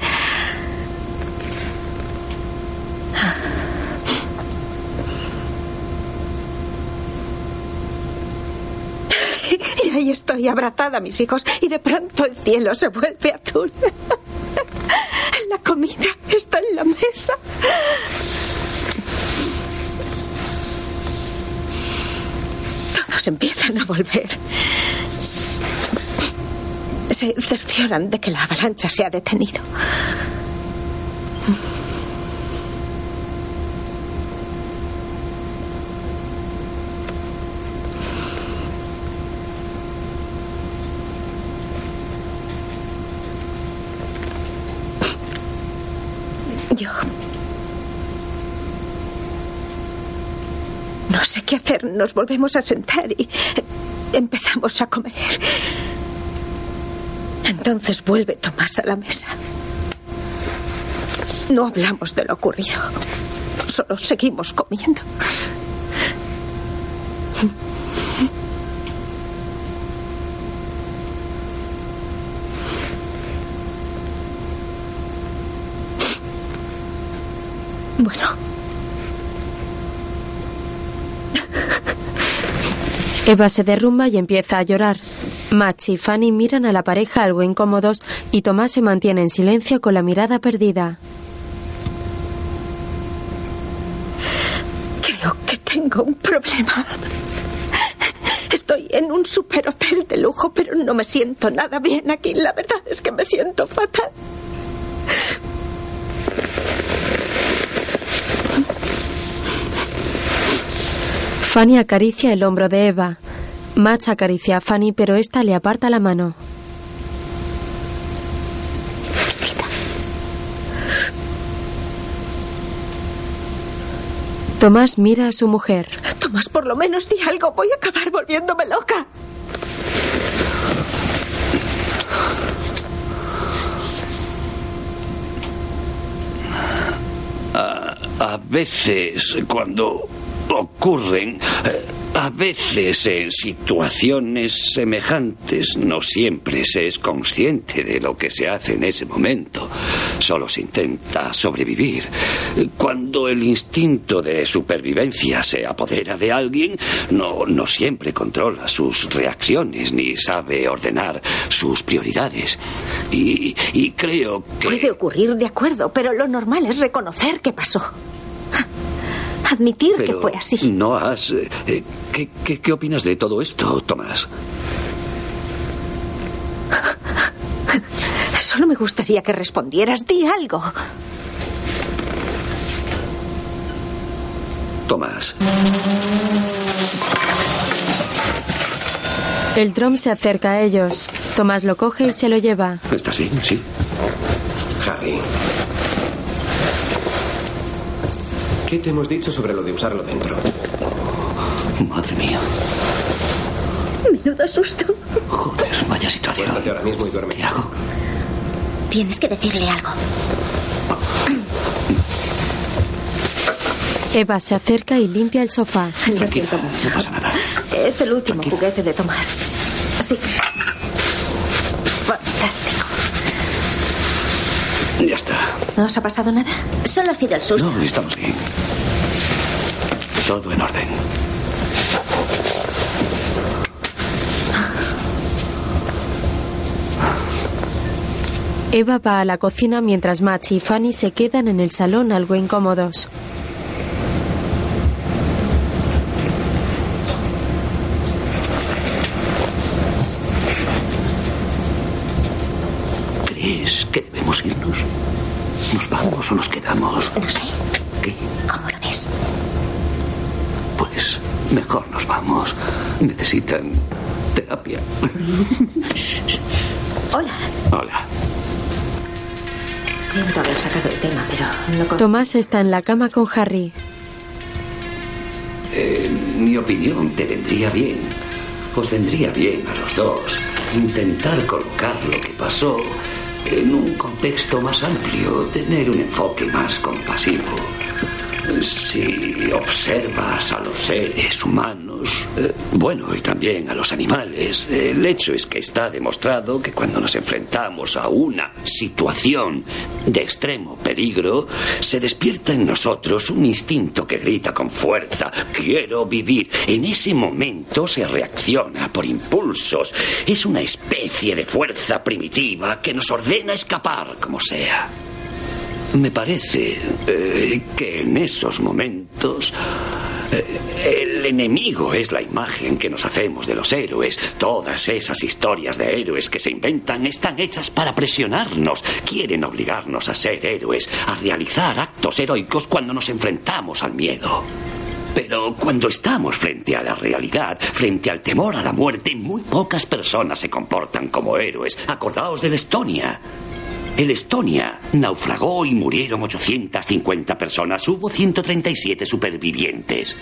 Y ahí estoy abrazada a mis hijos y de pronto el cielo se vuelve azul. La comida está en la mesa. Todos empiezan a volver. Se cercioran de que la avalancha se ha detenido. Yo... No sé qué hacer. Nos volvemos a sentar y empezamos a comer. Entonces vuelve Tomás a la mesa. No hablamos de lo ocurrido. Solo seguimos comiendo. Bueno. Eva se derrumba y empieza a llorar. Max y Fanny miran a la pareja algo incómodos y Tomás se mantiene en silencio con la mirada perdida. Creo que tengo un problema. Estoy en un superhotel de lujo, pero no me siento nada bien aquí. La verdad es que me siento fatal. Fanny acaricia el hombro de Eva. Max acaricia a Fanny, pero esta le aparta la mano. Tomás mira a su mujer. Tomás, por lo menos di algo. Voy a acabar volviéndome loca. A, a veces, cuando ocurren, eh, a veces en situaciones semejantes, no siempre se es consciente de lo que se hace en ese momento. Solo se intenta sobrevivir. Cuando el instinto de supervivencia se apodera de alguien, no, no siempre controla sus reacciones ni sabe ordenar sus prioridades. Y, y creo que... Puede ocurrir, de acuerdo, pero lo normal es reconocer que pasó. Admitir que fue así. No has... eh, eh, ¿qué, qué, qué opinas de todo esto, Tomás? <laughs> Solo me gustaría que respondieras. Di algo. Tomás. El drum se acerca a ellos. Tomás lo coge y se lo lleva. ¿Estás bien? Sí. Harry. ¿Qué te hemos dicho sobre lo de usarlo dentro? Madre mía. Menudo susto. Joder, vaya situación. Ahora mismo y duerme. ¿Qué hago? Tienes que decirle algo. Eva se acerca y limpia el sofá. Lo siento mucho. No pasa nada. Es el último juguete de Tomás. Sí. Fantástico. Ya está. ¿No os ha pasado nada? Solo ha sido el susto. No, estamos bien. Todo en orden. Eva va a la cocina mientras Max y Fanny se quedan en el salón algo incómodos. ¿Crees que debemos irnos? ¿Nos vamos o nos quedamos? No sé. ¿Qué? ¿Cómo lo ves? Pues mejor nos vamos. Necesitan terapia. <laughs> Hola. Hola. Siento haber sacado el tema, pero no con... Tomás está en la cama con Harry. En mi opinión, te vendría bien. Os vendría bien a los dos intentar colocar lo que pasó en un contexto más amplio, tener un enfoque más compasivo. Si observas a los seres humanos, eh, bueno, y también a los animales, el hecho es que está demostrado que cuando nos enfrentamos a una situación de extremo peligro, se despierta en nosotros un instinto que grita con fuerza, quiero vivir. En ese momento se reacciona por impulsos. Es una especie de fuerza primitiva que nos ordena escapar como sea. Me parece eh, que en esos momentos eh, el enemigo es la imagen que nos hacemos de los héroes. Todas esas historias de héroes que se inventan están hechas para presionarnos. Quieren obligarnos a ser héroes, a realizar actos heroicos cuando nos enfrentamos al miedo. Pero cuando estamos frente a la realidad, frente al temor a la muerte, muy pocas personas se comportan como héroes. Acordaos de la Estonia. El Estonia naufragó y murieron 850 personas. Hubo 137 supervivientes.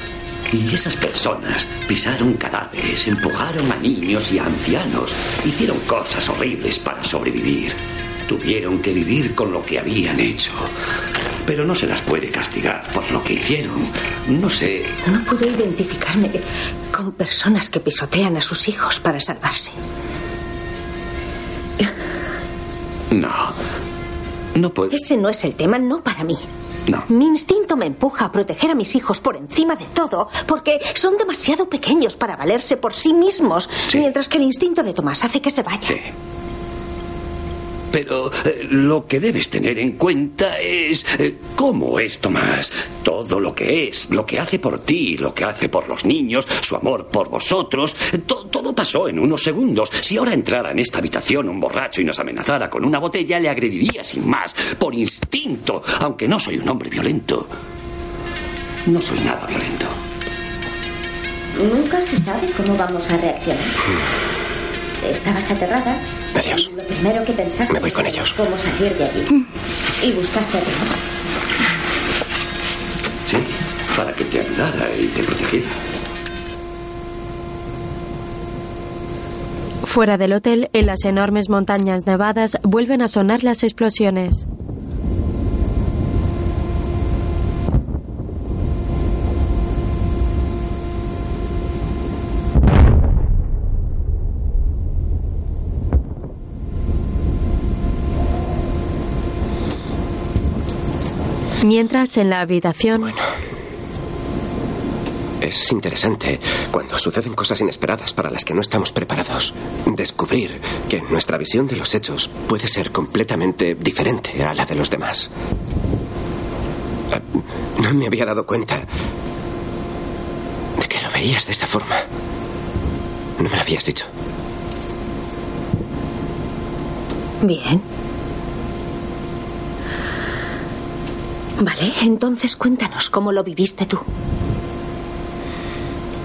Y esas personas pisaron cadáveres, empujaron a niños y a ancianos. Hicieron cosas horribles para sobrevivir. Tuvieron que vivir con lo que habían hecho. Pero no se las puede castigar por lo que hicieron. No sé. No pude identificarme con personas que pisotean a sus hijos para salvarse. No. No puedo. Ese no es el tema, no para mí. No. Mi instinto me empuja a proteger a mis hijos por encima de todo, porque son demasiado pequeños para valerse por sí mismos, mientras que el instinto de Tomás hace que se vaya. Sí. Pero eh, lo que debes tener en cuenta es eh, cómo es Tomás. Todo lo que es, lo que hace por ti, lo que hace por los niños, su amor por vosotros, eh, to- todo pasó en unos segundos. Si ahora entrara en esta habitación un borracho y nos amenazara con una botella, le agrediría sin más, por instinto, aunque no soy un hombre violento. No soy nada violento. Nunca se sabe cómo vamos a reaccionar. <laughs> Estabas aterrada. Adiós. Lo primero que pensaste Me voy con ellos. cómo salir de allí. Y buscaste a Tomás. Sí, para que te ayudara y te protegiera. Fuera del hotel, en las enormes montañas nevadas, vuelven a sonar las explosiones. Mientras, en la habitación, Es interesante cuando suceden cosas inesperadas para las que no estamos preparados. Descubrir que nuestra visión de los hechos puede ser completamente diferente a la de los demás. Eh, No me había dado cuenta de que lo veías de esa forma. No me lo habías dicho. Bien. Vale, entonces cuéntanos cómo lo viviste tú.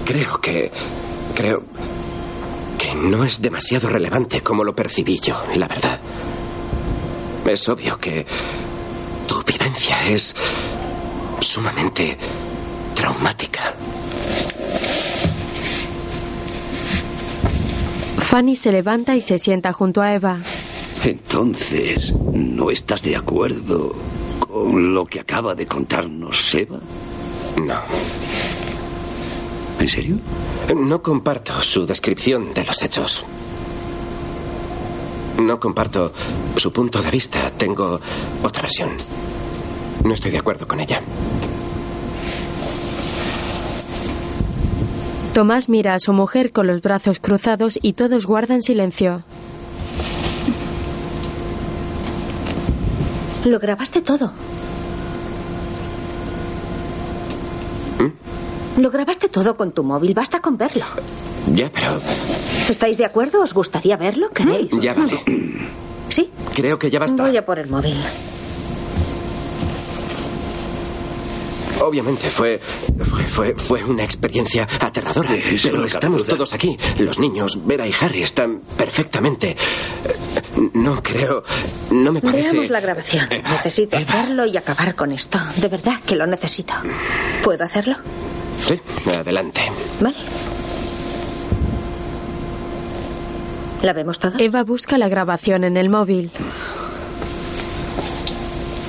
Creo que... Creo que no es demasiado relevante como lo percibí yo, la verdad. Es obvio que tu vivencia es sumamente traumática. Fanny se levanta y se sienta junto a Eva. Entonces, ¿no estás de acuerdo lo que acaba de contarnos Eva? No. ¿En serio? No comparto su descripción de los hechos. No comparto su punto de vista. Tengo otra versión. No estoy de acuerdo con ella. Tomás mira a su mujer con los brazos cruzados y todos guardan silencio. Lo grabaste todo. Lo grabaste todo con tu móvil, basta con verlo. Ya, pero ¿Estáis de acuerdo? ¿Os gustaría verlo? ¿Queréis? ya vale. Sí. Creo que ya basta. Voy a por el móvil. Obviamente fue, fue, fue, fue una experiencia aterradora. Pero estamos duda. todos aquí. Los niños, Vera y Harry, están perfectamente. Eh, No creo. No me parece. Veamos la grabación. Eva, necesito Eva. hacerlo y acabar con esto. De verdad que lo necesito. ¿Puedo hacerlo? Sí, adelante. Vale. ¿La vemos todos? Eva busca la grabación en el móvil.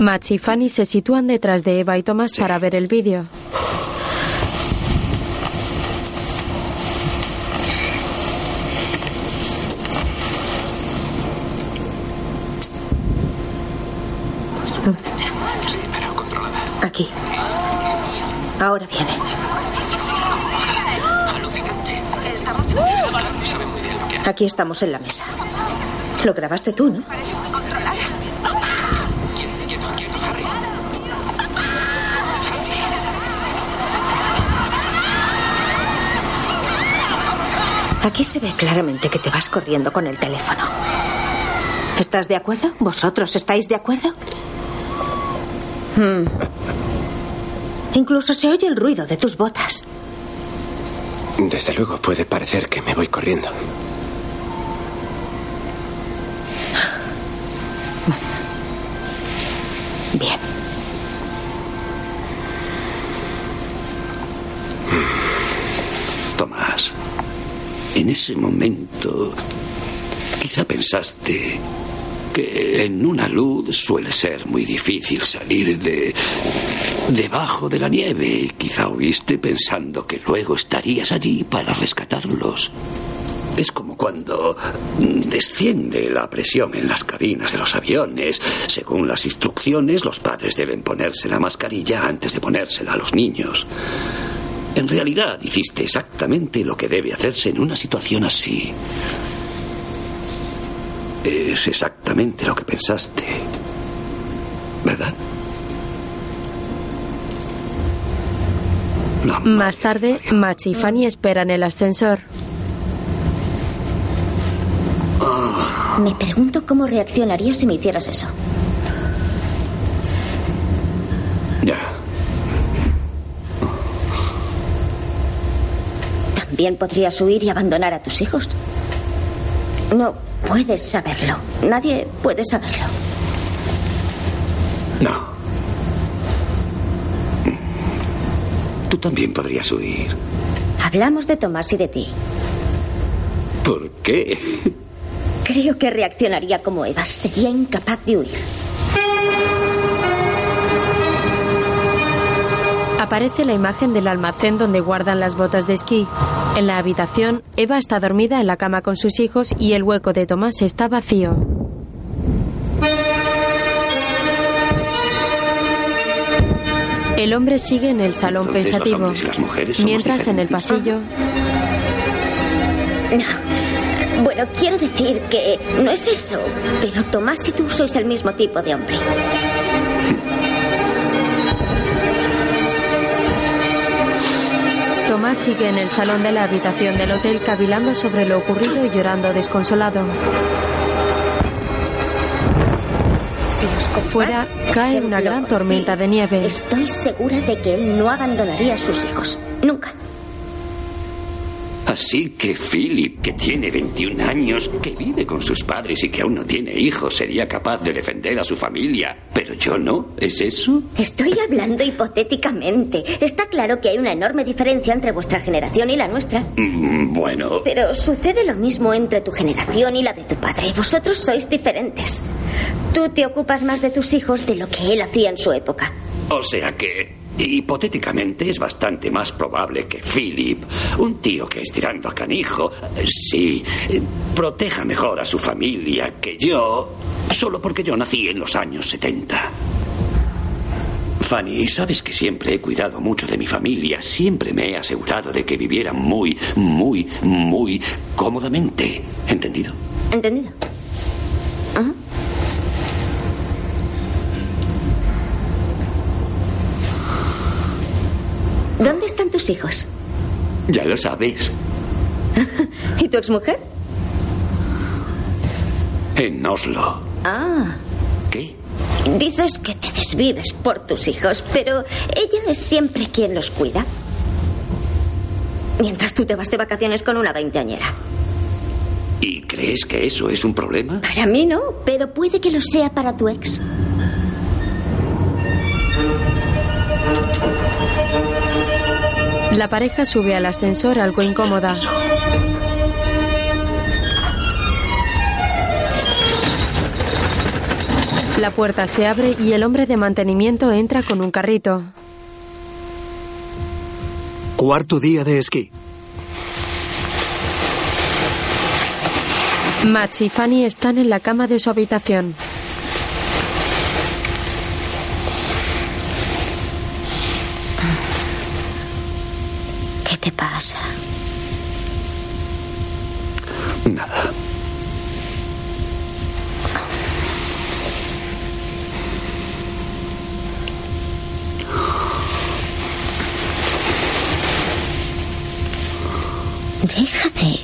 Max y Fanny se sitúan detrás de Eva y Tomás para ver el vídeo. Aquí. Ahora viene. Aquí estamos en la mesa. Lo grabaste tú, ¿no? Aquí se ve claramente que te vas corriendo con el teléfono. ¿Estás de acuerdo? ¿Vosotros estáis de acuerdo? Hmm. Incluso se oye el ruido de tus botas. Desde luego puede parecer que me voy corriendo. En ese momento quizá pensaste que en una luz suele ser muy difícil salir de debajo de la nieve. Quizá huiste pensando que luego estarías allí para rescatarlos. Es como cuando desciende la presión en las cabinas de los aviones. Según las instrucciones, los padres deben ponerse la mascarilla antes de ponérsela a los niños. En realidad hiciste exactamente lo que debe hacerse en una situación así. Es exactamente lo que pensaste. ¿Verdad? Más tarde, Max y Fanny esperan el ascensor. Me pregunto cómo reaccionarías si me hicieras eso. Ya. También podrías huir y abandonar a tus hijos. No puedes saberlo. Nadie puede saberlo. No. Tú también podrías huir. Hablamos de Tomás y de ti. ¿Por qué? Creo que reaccionaría como Eva. Sería incapaz de huir. Aparece la imagen del almacén donde guardan las botas de esquí. En la habitación, Eva está dormida en la cama con sus hijos y el hueco de Tomás está vacío. El hombre sigue en el salón Entonces, pensativo, las mujeres mientras en el pasillo No. Bueno, quiero decir que no es eso. Pero Tomás y tú sois el mismo tipo de hombre. Tomás sigue en el salón de la habitación del hotel cavilando sobre lo ocurrido y llorando desconsolado. Si Fuera cae una gran tormenta de nieve. Estoy segura de que él no abandonaría a sus hijos. Nunca. Así que Philip, que tiene 21 años, que vive con sus padres y que aún no tiene hijos, sería capaz de defender a su familia. Pero yo no. ¿Es eso? Estoy <laughs> hablando hipotéticamente. Está claro que hay una enorme diferencia entre vuestra generación y la nuestra. Mm, Bueno, Pero sucede lo mismo entre tu generación y la de tu padre. Vosotros sois diferentes. Tú te ocupas más de tus hijos de lo que él hacía en su época. o sea que, hipotéticamente, es bastante más probable que Philip, un tío que es tirando a canijo, eh, sí, eh, proteja mejor a su familia que yo, solo porque yo nací en los años 70. Fanny, sabes que siempre he cuidado mucho de mi familia, siempre me he asegurado de que vivieran muy, muy, muy cómodamente. ¿Entendido? ¿Entendido? ¿Dónde están tus hijos? Ya lo sabes. <laughs> ¿Y tu exmujer? En Oslo. Ah. ¿Qué? Dices que te desvives por tus hijos, pero ella es siempre quien los cuida. Mientras tú te vas de vacaciones con una veinteañera. ¿Y crees que eso es un problema? Para mí no, pero puede que lo sea para tu ex. La pareja sube al ascensor algo incómoda. La puerta se abre y el hombre de mantenimiento entra con un carrito. Cuarto día de esquí. Max y Fanny están en la cama de su habitación. Te pasa? Nada. Déjate.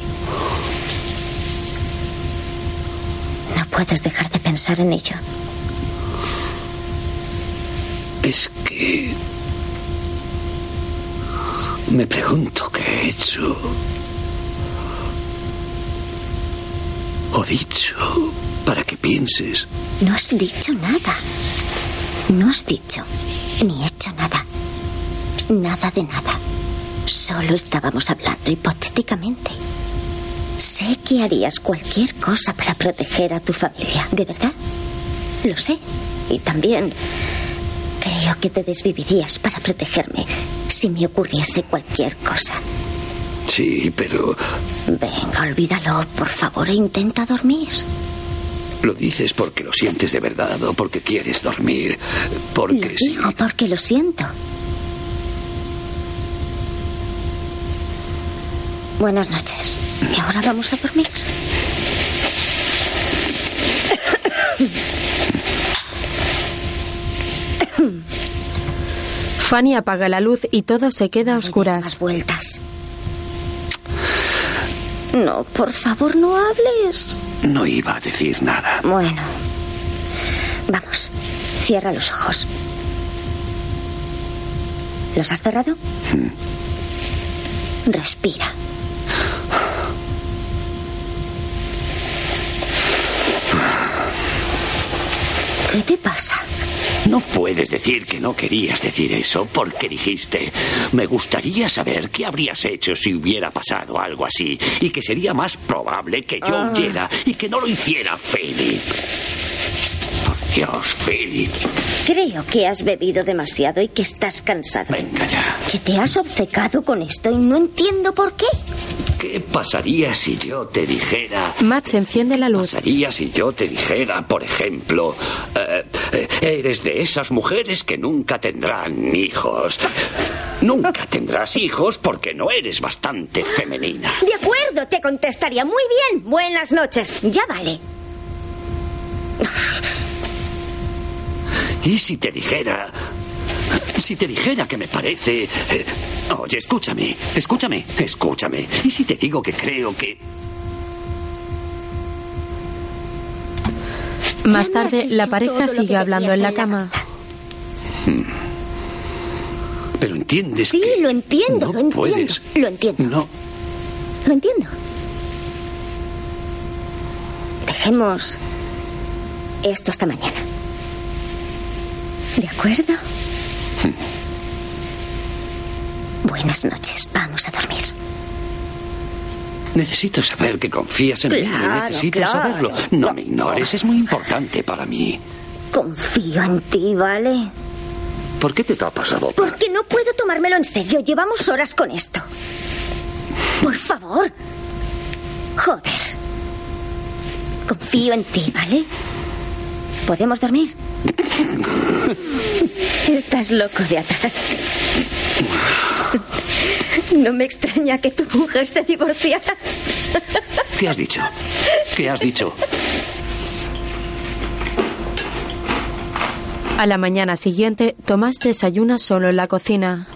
No puedes dejar de pensar en ello. Es que... Me pregunto qué he hecho. O dicho para que pienses. No has dicho nada. No has dicho ni hecho nada. Nada de nada. Solo estábamos hablando hipotéticamente. Sé que harías cualquier cosa para proteger a tu familia, ¿de verdad? Lo sé. Y también creo que te desvivirías para protegerme si me ocurriese cualquier cosa. Sí, pero Venga, olvídalo, por favor, e intenta dormir. lo dices porque lo sientes de verdad o porque quieres dormir. Porque sí. Digo porque lo siento. Buenas noches. ¿Y ahora vamos a dormir? <coughs> Fanny apaga la luz y todo se queda a oscuras. Más vueltas. No, por favor, no hables. No iba a decir nada. Bueno. Vamos. Cierra los ojos. ¿Los has cerrado? Respira. ¿Qué te pasa? No puedes decir que no querías decir eso porque dijiste, me gustaría saber qué habrías hecho si hubiera pasado algo así y que sería más probable que yo Ah. huyera y que no lo hiciera Philip. Por Dios, Philip. Creo que has bebido demasiado y que estás cansado. Venga ya. Que te has obcecado con esto y no entiendo por qué. ¿Qué pasaría si yo te dijera... Max enciende la luz. pasaría si yo te dijera, por ejemplo, eh, eh, eres de esas mujeres que nunca tendrán hijos? Nunca tendrás hijos porque no eres bastante femenina. De acuerdo, te contestaría muy bien. Buenas noches. Ya vale. ¿Y si te dijera... Si te dijera que me parece... eh, oye, escúchame, escúchame, escúchame. ¿Y si te digo que creo que... Más tarde, la pareja sigue hablando en la cama. Pero entiendes Sí, que... lo entiendo, no lo entiendo. puedes. Lo entiendo. No, Lo entiendo. Dejemos esto hasta mañana. ¿De acuerdo? <laughs> Buenas noches. Vamos a dormir. necesito saber que confías en mí. Necesito claro. saberlo. No me ignores, es muy importante para mí. Confío en ti, ¿vale? ¿Por qué te tapas la boca? Porque no puedo tomármelo en serio. Llevamos horas con esto. Por favor. Joder. Confío en ti, ¿vale? ¿Podemos dormir? Estás loco de atrás. No me extraña que tu mujer se divorciara. ¿Qué has dicho? ¿Qué has dicho? A la mañana siguiente, Tomás desayuna solo en la cocina.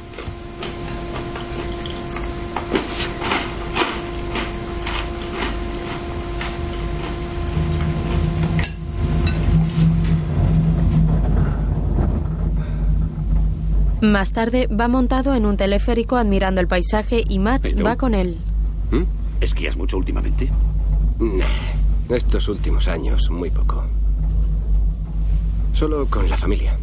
Más tarde va montado en un teleférico admirando el paisaje y Max ¿Y tú? va con él. ¿Esquías mucho últimamente? Estos últimos años, muy poco. Solo con la familia.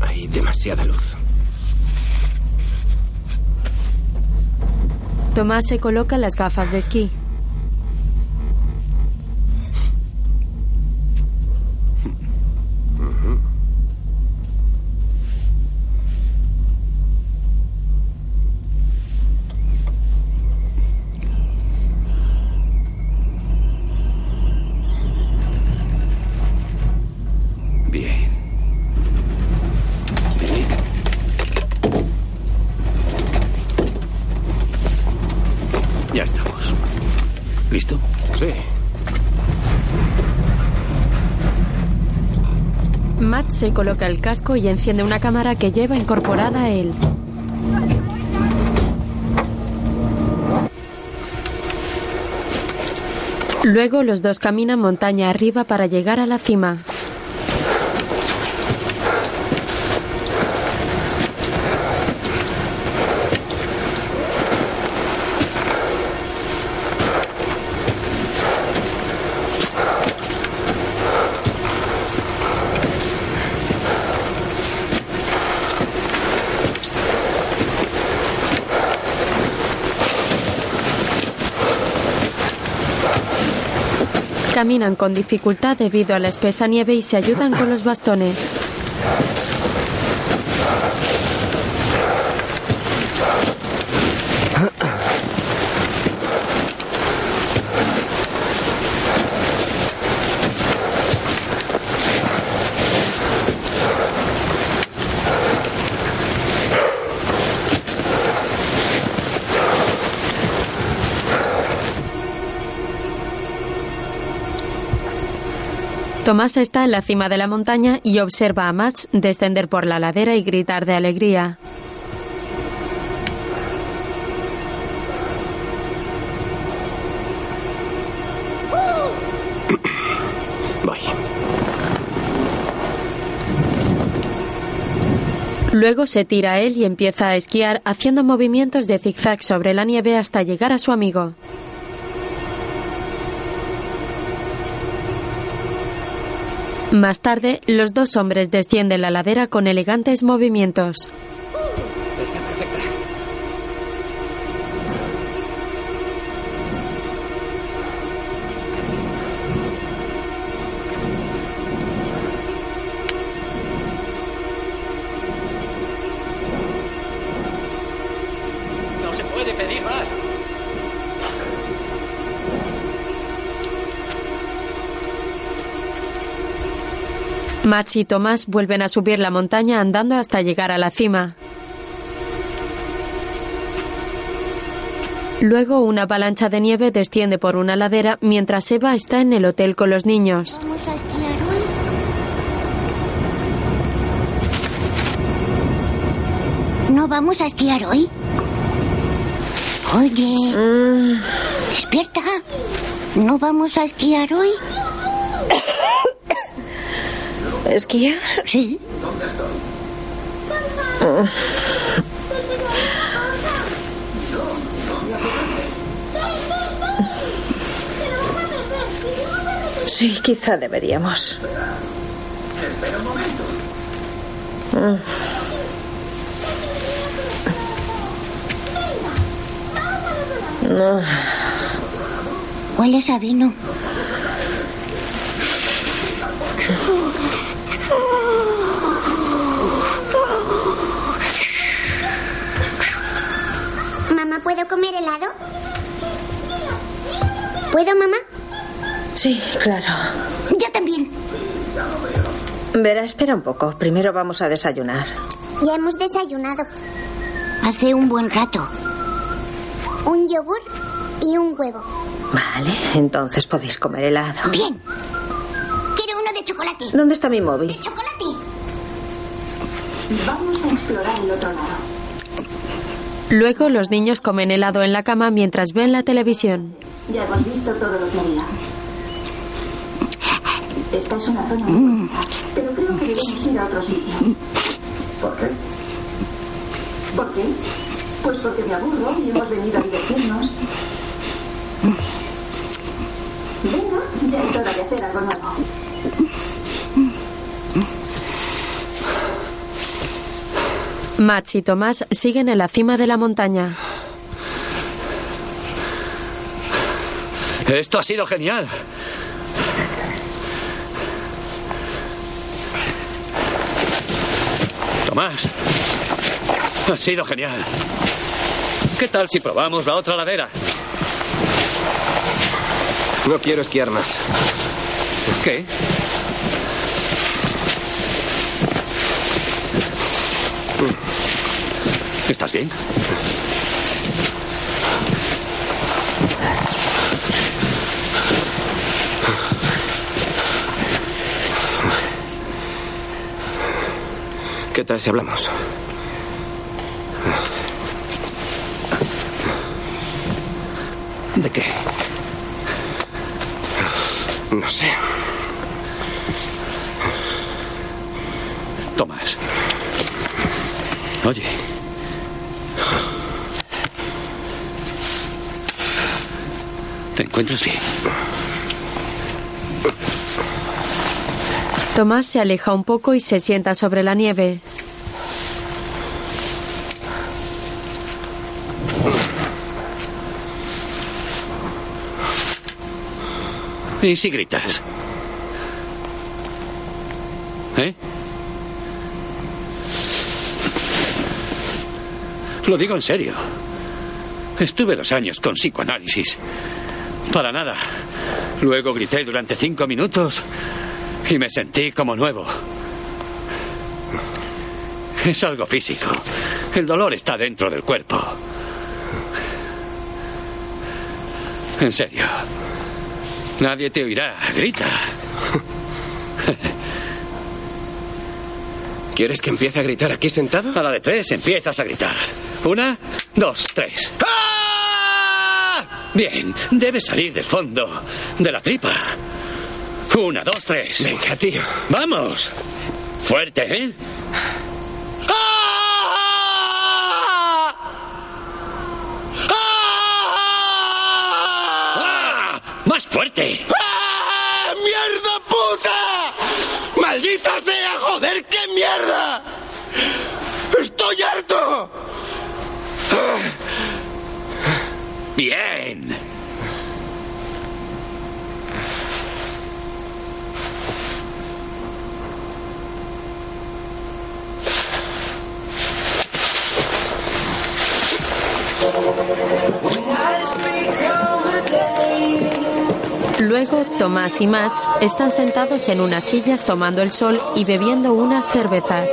Hay demasiada luz. Tomás se coloca las gafas de esquí. Bien. Ya estamos. ¿Listo? Sí. Se coloca el casco y enciende una cámara que lleva incorporada a él. Luego los dos caminan montaña arriba para llegar a la cima. Caminan con dificultad debido a la espesa nieve y se ayudan con los bastones. Tomás está en la cima de la montaña y observa a Max descender por la ladera y gritar de alegría. <coughs> Voy. Luego se tira a él y empieza a esquiar haciendo movimientos de zigzag sobre la nieve hasta llegar a su amigo. Más tarde, los dos hombres descienden la ladera con elegantes movimientos. Max y Tomás vuelven a subir la montaña andando hasta llegar a la cima. Luego una avalancha de nieve desciende por una ladera mientras Eva está en el hotel con los niños. ¿Vamos a esquiar hoy? ¿No vamos a esquiar hoy? Oye, despierta. ¿No vamos a esquiar hoy? <coughs> ¿Esquiar? Sí. Sí, quizá deberíamos. Mm. No. Hueles a vino. ¿Puedo comer helado? ¿Puedo, mamá? Sí, claro. Yo también. Verá, espera un poco. Primero vamos a desayunar. Ya hemos desayunado. Hace un buen rato. Un yogur y un huevo. Vale, entonces podéis comer helado. Bien. Quiero uno de chocolate. ¿Dónde está mi móvil? Chocolate. Vamos a explorar el otro lado. Luego los niños comen helado en la cama mientras ven la televisión. Ya hemos visto todo lo que había. Esta es una zona muy bonita, pero creo que debemos ir a otro sitio. ¿Por qué? ¿Por qué? Pues porque me aburro y hemos venido a divertirnos. Venga, ya es hora de hacer algo nuevo. Max y Tomás siguen en la cima de la montaña. Esto ha sido genial. Tomás, ha sido genial. ¿Qué tal si probamos la otra ladera? No quiero esquiar más. ¿Qué? ¿Estás bien? ¿Qué tal si hablamos? ¿De qué? No sé. Tomás. Oye. ¿Te encuentras bien? Tomás se aleja un poco y se sienta sobre la nieve. ¿Y si gritas? ¿Eh? Lo digo en serio. Estuve dos años con psicoanálisis. Para nada. Luego grité durante cinco minutos y me sentí como nuevo. Es algo físico. El dolor está dentro del cuerpo. En serio. Nadie te oirá. Grita. ¿Quieres que empiece a gritar aquí sentado? A la de tres empiezas a gritar. Una, dos, tres. Bien, debes salir del fondo de la tripa. Una, dos, tres. Venga, tío. Vamos. Fuerte, ¿eh? ¡Ah! ¡Más fuerte! ¡Ah! ¡Mierda puta! ¡Maldita sea, joder, qué mierda! ¡Estoy harto! Bien. Luego, Tomás y Max están sentados en unas sillas tomando el sol y bebiendo unas cervezas.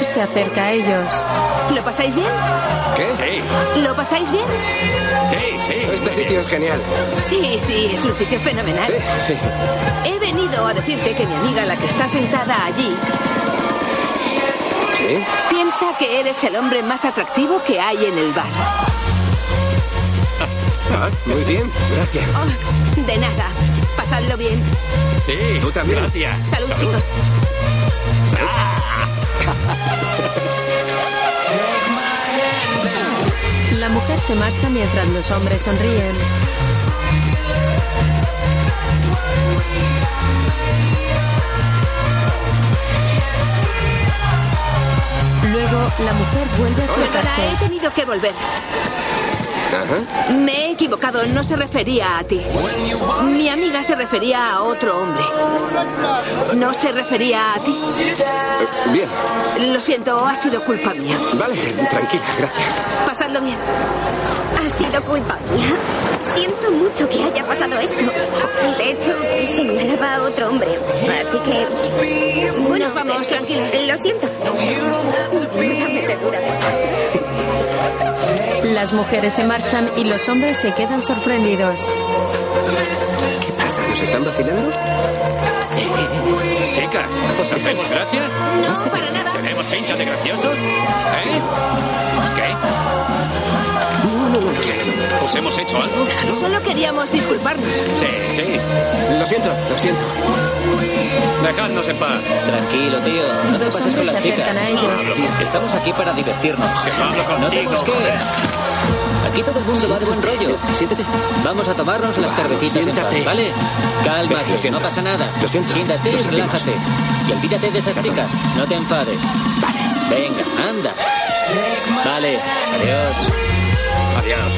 Se acerca a ellos. ¿Lo pasáis bien? ¿Qué? Sí, ¿Lo pasáis bien? sí, sí. Este sitio es genial. Sí, sí, es un sitio fenomenal. Sí, sí. He venido a decirte que mi amiga, la que está sentada allí, ¿Sí? piensa que eres el hombre más atractivo que hay en el bar. Ah, muy bien, gracias. Oh, de nada. Pasadlo bien. Sí, Tú también. Gracias. Salud, chicos. La mujer se marcha mientras los hombres sonríen. Luego, la mujer vuelve a acercarse. he tenido que volver. Ajá. Me he equivocado, no se refería a ti. Mi amiga se refería a otro hombre. No se refería a ti. Bien. Lo siento, ha sido culpa mía. Vale, tranquila, gracias. Pasadlo bien. Ha sido culpa mía. Siento mucho que haya pasado esto. De hecho, señalaba a otro hombre. Así que. Bueno, Nos vamos, es que- tranquilos. Lo siento. Las mujeres se marchan y los hombres se quedan sorprendidos. ¿Qué pasa? ¿Nos están vacilando? Chicas, ¿os hacemos gracia? No, para nada. ¿Tenemos pinta de graciosos? ¿Eh? ¿Qué? ¿Os hemos hecho algo? Solo queríamos disculparnos. Sí, sí. Lo siento, lo siento. Dejadnos en paz. Tranquilo, tío. No te pases con las chicas. Estamos aquí para divertirnos. no hablo No te contigo, mosquees. Aquí todo el mundo va de buen rollo. Siéntate. Vamos a tomarnos las cervecitas en siéntate. paz, ¿vale? Calma, Lo siento. no pasa nada. Lo siento. Siéntate Lo y relájate. Y olvídate de esas chicas. No te enfades. Venga, anda. Vale, adiós. Adiós.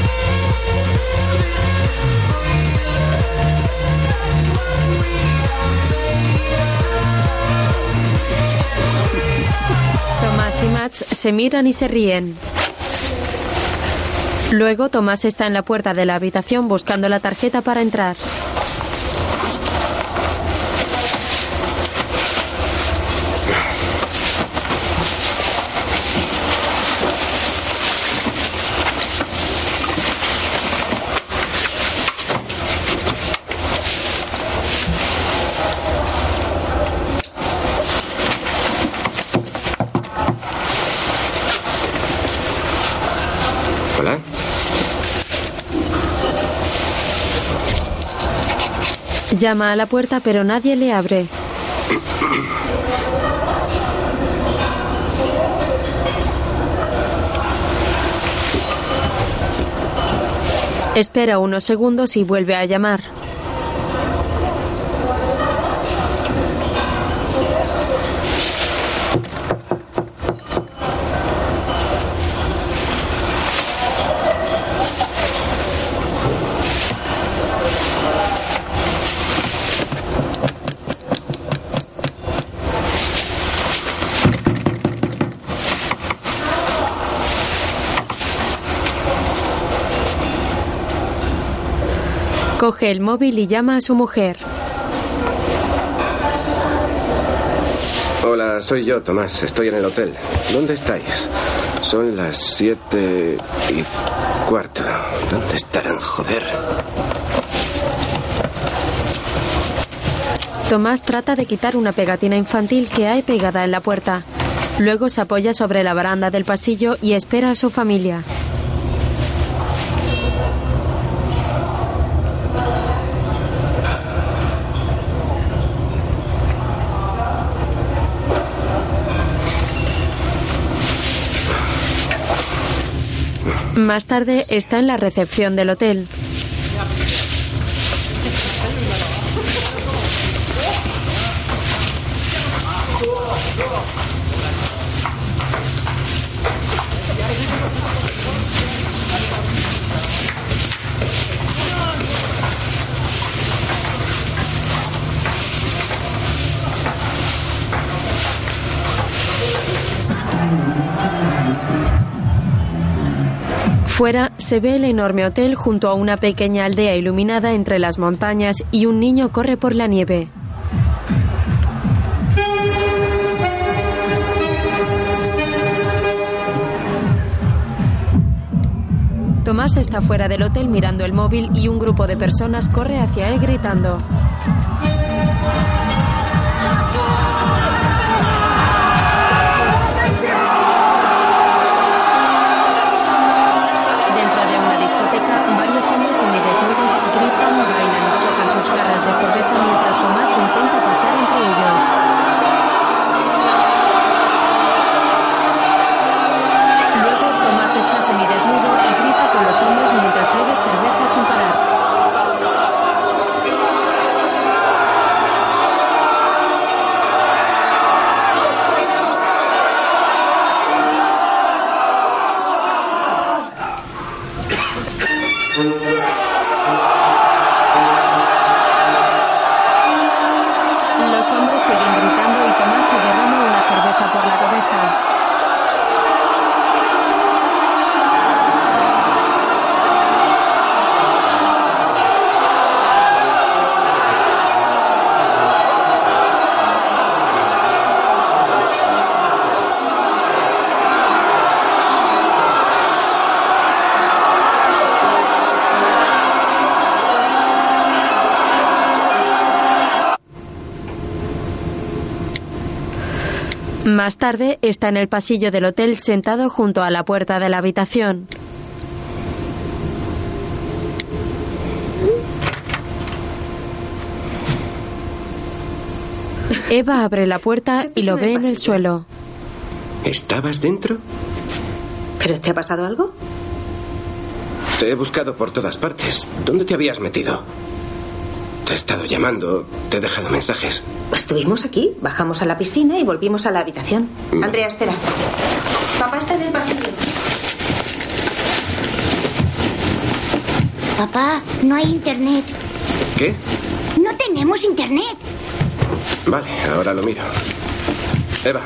Tomás y Max se miran y se ríen. Luego Tomás está en la puerta de la habitación buscando la tarjeta para entrar. Llama a la puerta pero nadie le abre. Espera unos segundos y vuelve a llamar. Coge el móvil y llama a su mujer. Hola, soy yo, Tomás. Estoy en el hotel. ¿Dónde estáis? Son las siete y cuarto. ¿Dónde estarán, joder? Tomás trata de quitar una pegatina infantil que hay pegada en la puerta. Luego se apoya sobre la baranda del pasillo y espera a su familia. Más tarde está en la recepción del hotel. Fuera se ve el enorme hotel junto a una pequeña aldea iluminada entre las montañas y un niño corre por la nieve. Tomás está fuera del hotel mirando el móvil y un grupo de personas corre hacia él gritando. Más tarde está en el pasillo del hotel sentado junto a la puerta de la habitación. Eva abre la puerta y lo ve en el suelo. ¿Estabas dentro? ¿Pero te ha pasado algo? Te he buscado por todas partes. ¿Dónde te habías metido? Te he estado llamando, te he dejado mensajes. Estuvimos aquí, bajamos a la piscina y volvimos a la habitación. Andrea, espera. Papá está en el pasillo. Papá, no hay internet. ¿Qué? No tenemos internet. Vale, ahora lo miro. Eva,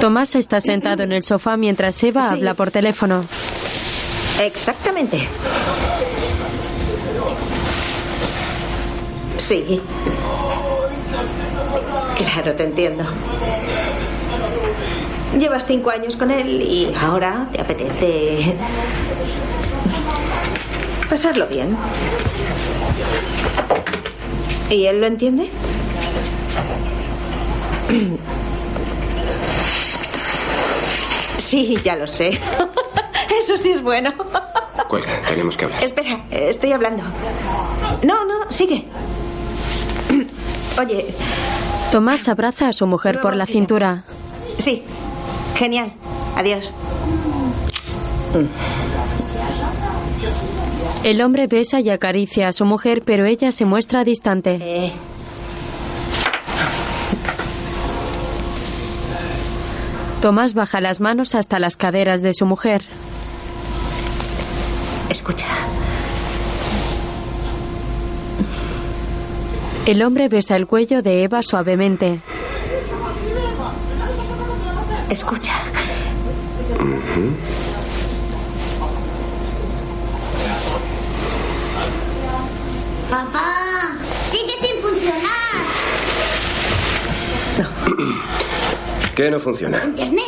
Tomás está sentado en el sofá mientras Eva habla por teléfono. Exactamente. Sí. Claro, te entiendo. Llevas cinco años con él y ahora te apetece pasarlo bien. ¿Y él lo entiende? Sí, ya lo sé. Eso sí es bueno. cuelga, tenemos que hablar. Espera, estoy hablando. No, no, sigue. Oye, Tomás abraza a su mujer por la cintura. sí. Genial. Adiós. El hombre besa y acaricia a su mujer, pero ella se muestra distante. Eh. Tomás baja las manos hasta las caderas de su mujer. Escucha. El hombre besa el cuello de Eva suavemente. Escucha. Papá, sigue sin funcionar. ¿Qué no funciona? Internet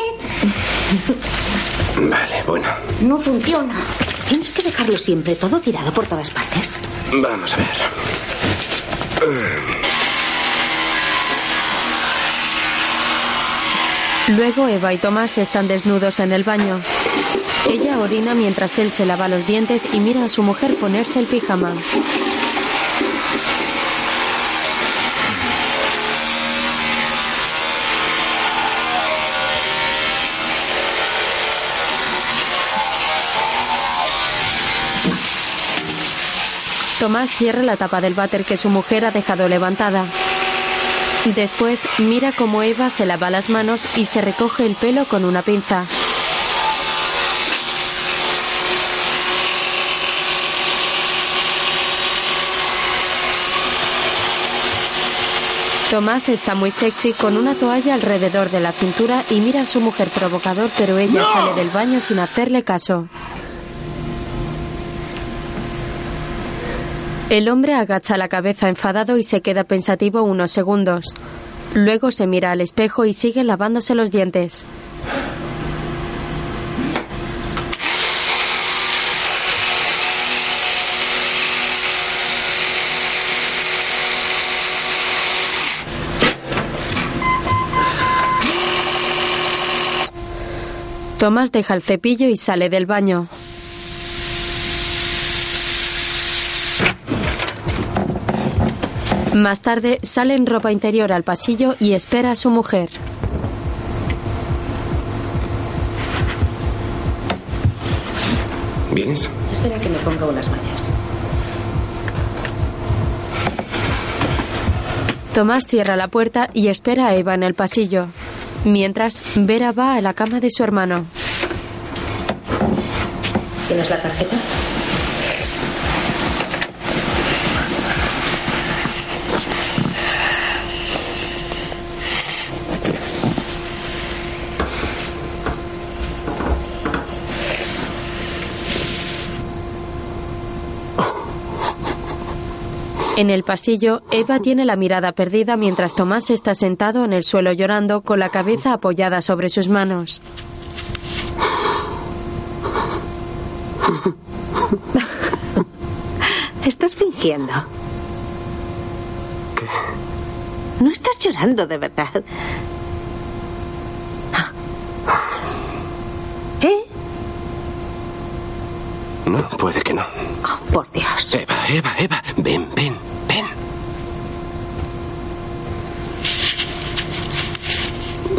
Vale, bueno. No funciona. Tienes que dejarlo siempre todo tirado por todas partes. Vamos a ver. Luego Eva y Tomás están desnudos en el baño. Ella orina mientras él se lava los dientes y mira a su mujer ponerse el pijama. Tomás cierra la tapa del váter que su mujer ha dejado levantada. Después mira cómo Eva se lava las manos y se recoge el pelo con una pinza. Tomás está muy sexy con una toalla alrededor de la cintura y mira a su mujer provocador, pero ella ¡No! sale del baño sin hacerle caso. El hombre agacha la cabeza enfadado y se queda pensativo unos segundos. Luego se mira al espejo y sigue lavándose los dientes. Tomás deja el cepillo y sale del baño. Más tarde sale en ropa interior al pasillo y espera a su mujer. ¿Vienes? Espera que me ponga unas mallas. Tomás cierra la puerta y espera a Eva en el pasillo. Mientras, Vera va a la cama de su hermano. ¿Tienes la tarjeta? En el pasillo, Eva tiene la mirada perdida mientras Tomás está sentado en el suelo llorando con la cabeza apoyada sobre sus manos. Estás fingiendo. ¿Qué? No estás llorando de verdad. ¿Eh? No, puede que no. Oh, por Dios. Eva, Eva, Eva, ven, ven, ven.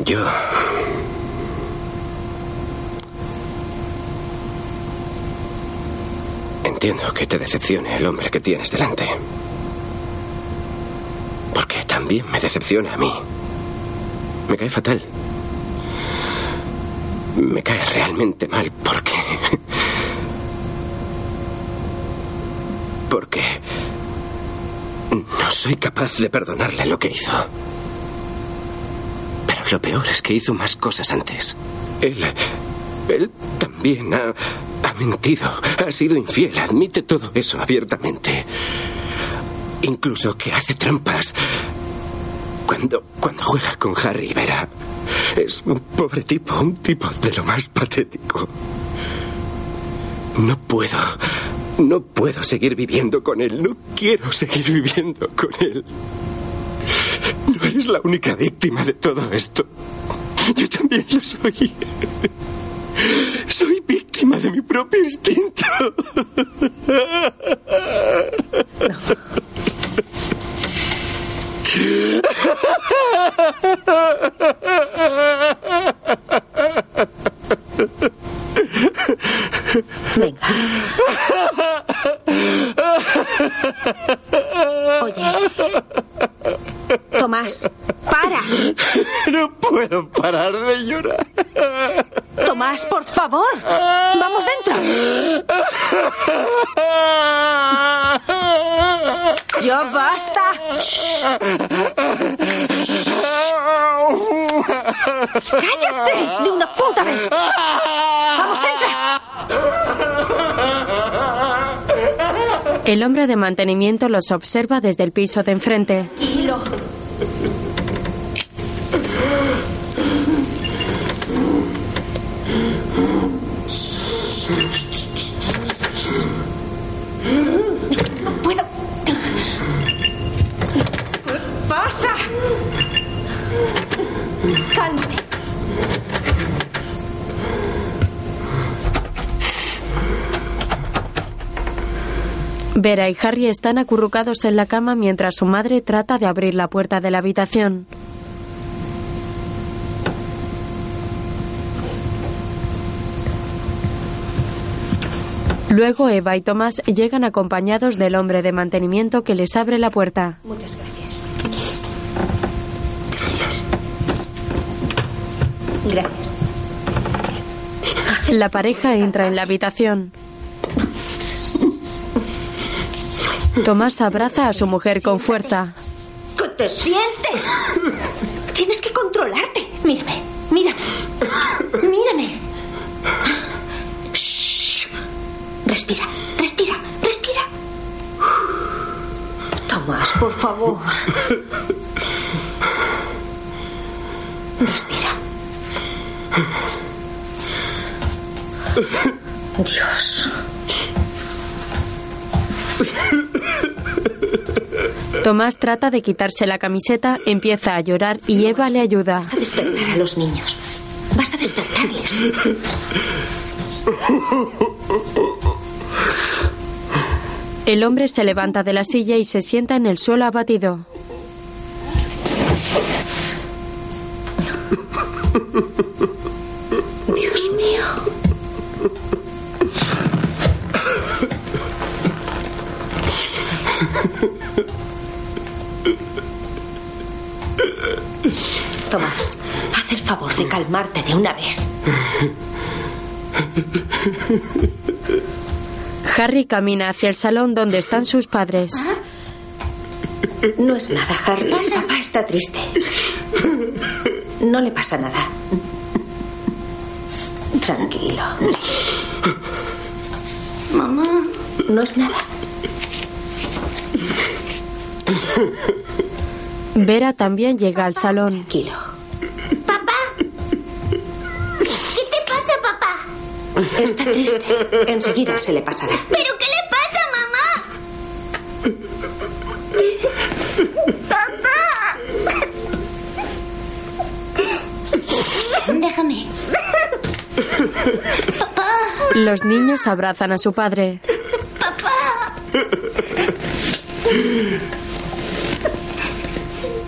Yo... Entiendo que te decepcione el hombre que tienes delante. Porque también me decepciona a mí. Me cae fatal. Me cae realmente mal porque... Porque... No soy capaz de perdonarle lo que hizo. Pero lo peor es que hizo más cosas antes. Él... Él también ha, ha mentido, ha sido infiel, admite todo eso abiertamente. Incluso que hace trampas. Cuando, cuando juega con Harry Vera, es un pobre tipo, un tipo de lo más patético. No puedo, no puedo seguir viviendo con él, no quiero seguir viviendo con él. No eres la única víctima de todo esto. Yo también lo soy. Soy víctima de mi propio instinto. Venga. Oye. Tomás, para. No puedo parar de llorar. Tomás, por favor. Vamos dentro. Ya basta. ¡Cállate! ¡De una puta vez! ¡Vamos, entra! El hombre de mantenimiento los observa desde el piso de enfrente. Tranquilo. Vera y Harry están acurrucados en la cama mientras su madre trata de abrir la puerta de la habitación. Luego Eva y Tomás llegan acompañados del hombre de mantenimiento que les abre la puerta. Muchas gracias. Gracias. La pareja entra en la habitación. Tomás abraza a su mujer con fuerza. ¿Qué te sientes? Tienes que controlarte. Mírame, mírame. Mírame. Shh. Respira, respira, respira. Tomás, por favor. Respira. Dios. Tomás trata de quitarse la camiseta, empieza a llorar y Eva le ayuda. Vas a despertar a los niños. Vas a despertarles. El hombre se levanta de la silla y se sienta en el suelo abatido. Dios mío. <laughs> Tomás, haz el favor de calmarte de una vez. Harry camina hacia el salón donde están sus padres. No es nada, Harry. Papá está triste. No le pasa nada. Tranquilo. Mamá. No es nada. Vera también llega al salón. Tranquilo. Papá. ¿Qué te pasa, papá? Está triste. Enseguida se le pasará. ¿Pero qué le pasa, mamá? Papá. Déjame. Papá. Los niños abrazan a su padre.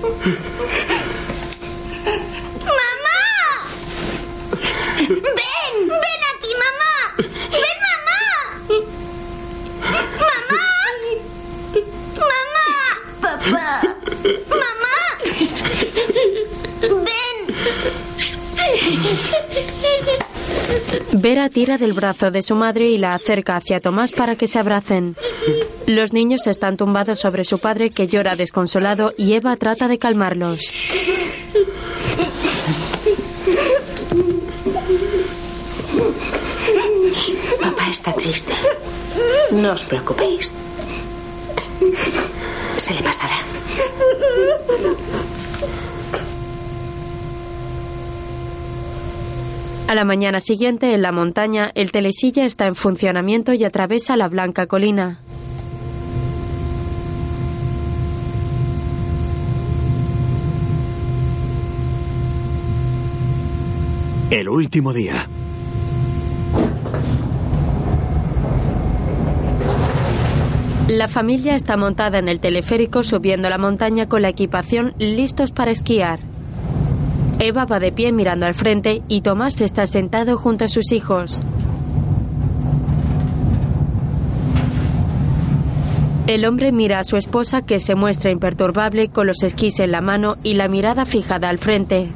¡Mamá! ¡Ven! <laughs> ¡Ven Vera tira del brazo de su madre y la acerca hacia Tomás para que se abracen. Los niños están tumbados sobre su padre que llora desconsolado y Eva trata de calmarlos. Papá está triste. No os preocupéis. Se le pasará. A la mañana siguiente, en la montaña, el telesilla está en funcionamiento y atraviesa la blanca colina. El último día. La familia está montada en el teleférico subiendo la montaña con la equipación listos para esquiar. Eva va de pie mirando al frente y Tomás está sentado junto a sus hijos. El hombre mira a su esposa que se muestra imperturbable con los esquís en la mano y la mirada fijada al frente.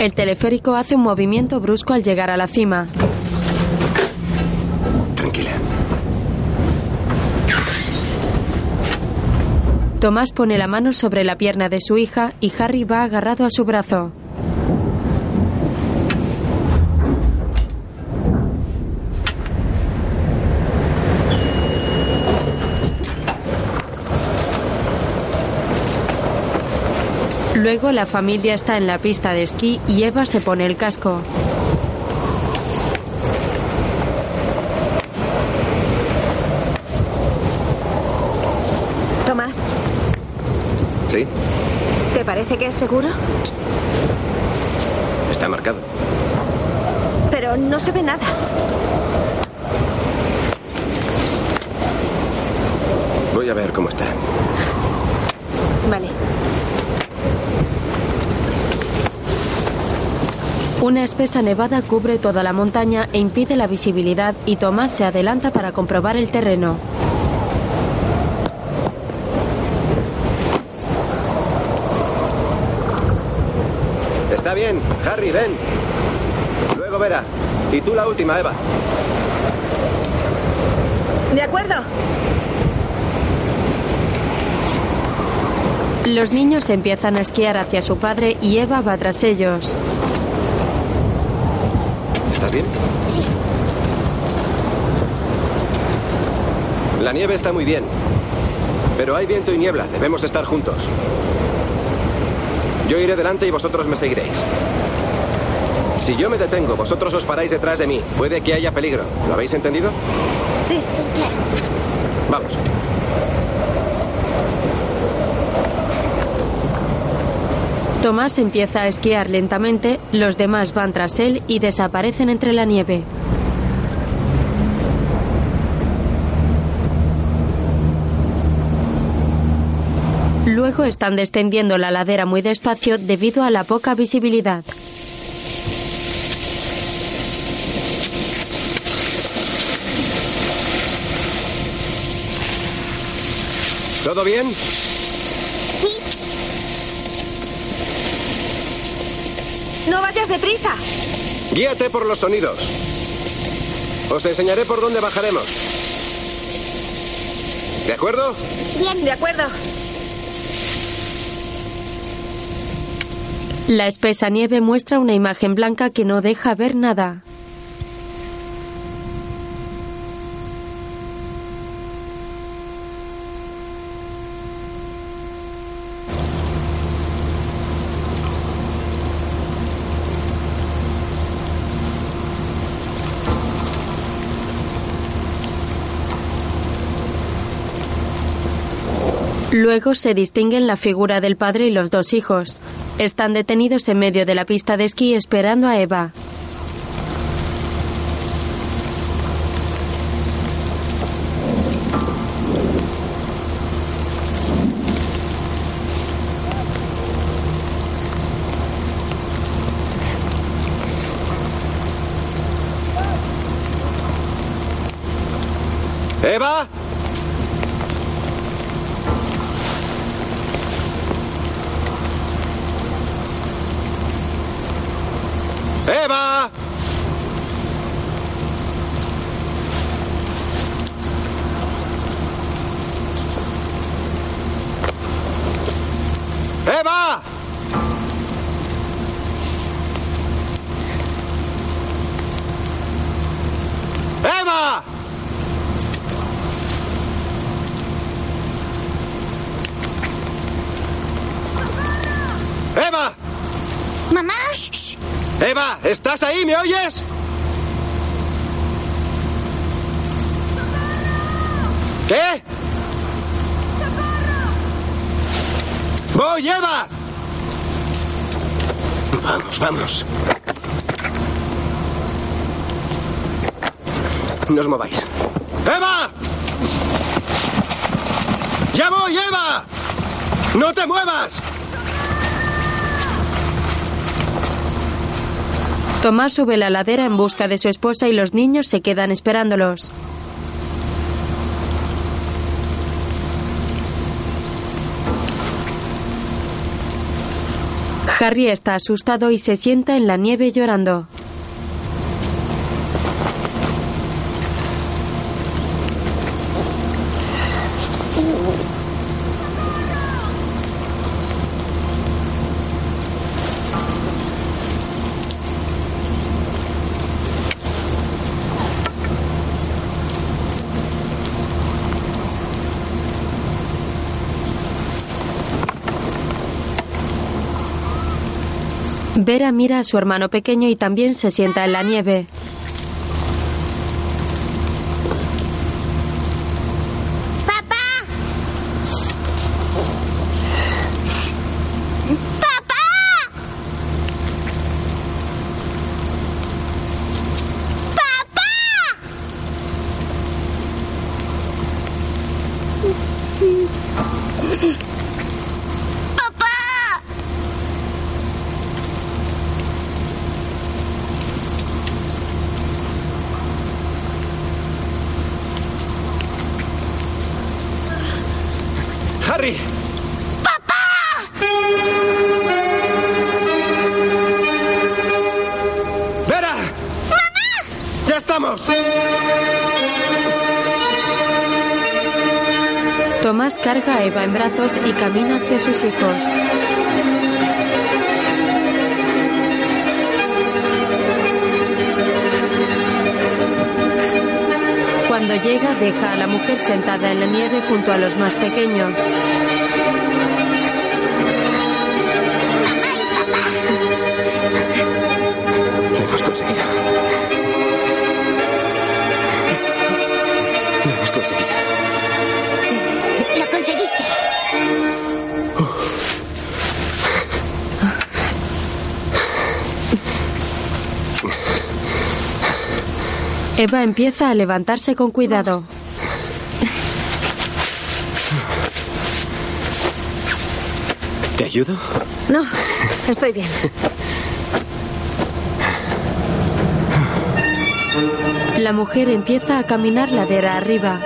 El teleférico hace un movimiento brusco al llegar a la cima. Tranquila. Tomás pone la mano sobre la pierna de su hija y Harry va agarrado a su brazo. Luego la familia está en la pista de esquí y Eva se pone el casco. Tomás, ¿Sí? ¿te parece que es seguro? Está marcado. Pero no se ve nada. Voy a ver cómo está. Vale. Una espesa nevada cubre toda la montaña e impide la visibilidad y Tomás se adelanta para comprobar el terreno. Está bien. Harry, ven. Luego verá. Y tú la última, Eva. De acuerdo. Los niños empiezan a esquiar hacia su padre y Eva va tras ellos. ¿Estás bien? Sí. La nieve está muy bien. Pero hay viento y niebla. Debemos estar juntos. Yo iré delante y vosotros me seguiréis. Si yo me detengo, vosotros os paráis detrás de mí. Puede que haya peligro. ¿Lo habéis entendido? Sí, sí, claro. Vamos. Tomás empieza a esquiar lentamente, los demás van tras él y desaparecen entre la nieve. Luego están descendiendo la ladera muy despacio debido a la poca visibilidad. ¿Todo bien? Sí. Guíate por los sonidos. Os enseñaré por dónde bajaremos. ¿De acuerdo? Bien. De acuerdo. La espesa nieve muestra una imagen blanca que no deja ver nada. Luego se distinguen la figura del padre y los dos hijos. Están detenidos en medio de la pista de esquí esperando a Eva. ¡Eva! Tomás sube la ladera en busca de su esposa y los niños se quedan esperándolos. Harry está asustado y se sienta en la nieve llorando. Vera mira a su hermano pequeño y también se sienta en la nieve. Y camina hacia sus hijos. Cuando llega, deja a la mujer sentada en la nieve junto a los más pequeños. Eva empieza a levantarse con cuidado. ¿Te ayudo? No, estoy bien. La mujer empieza a caminar ladera arriba.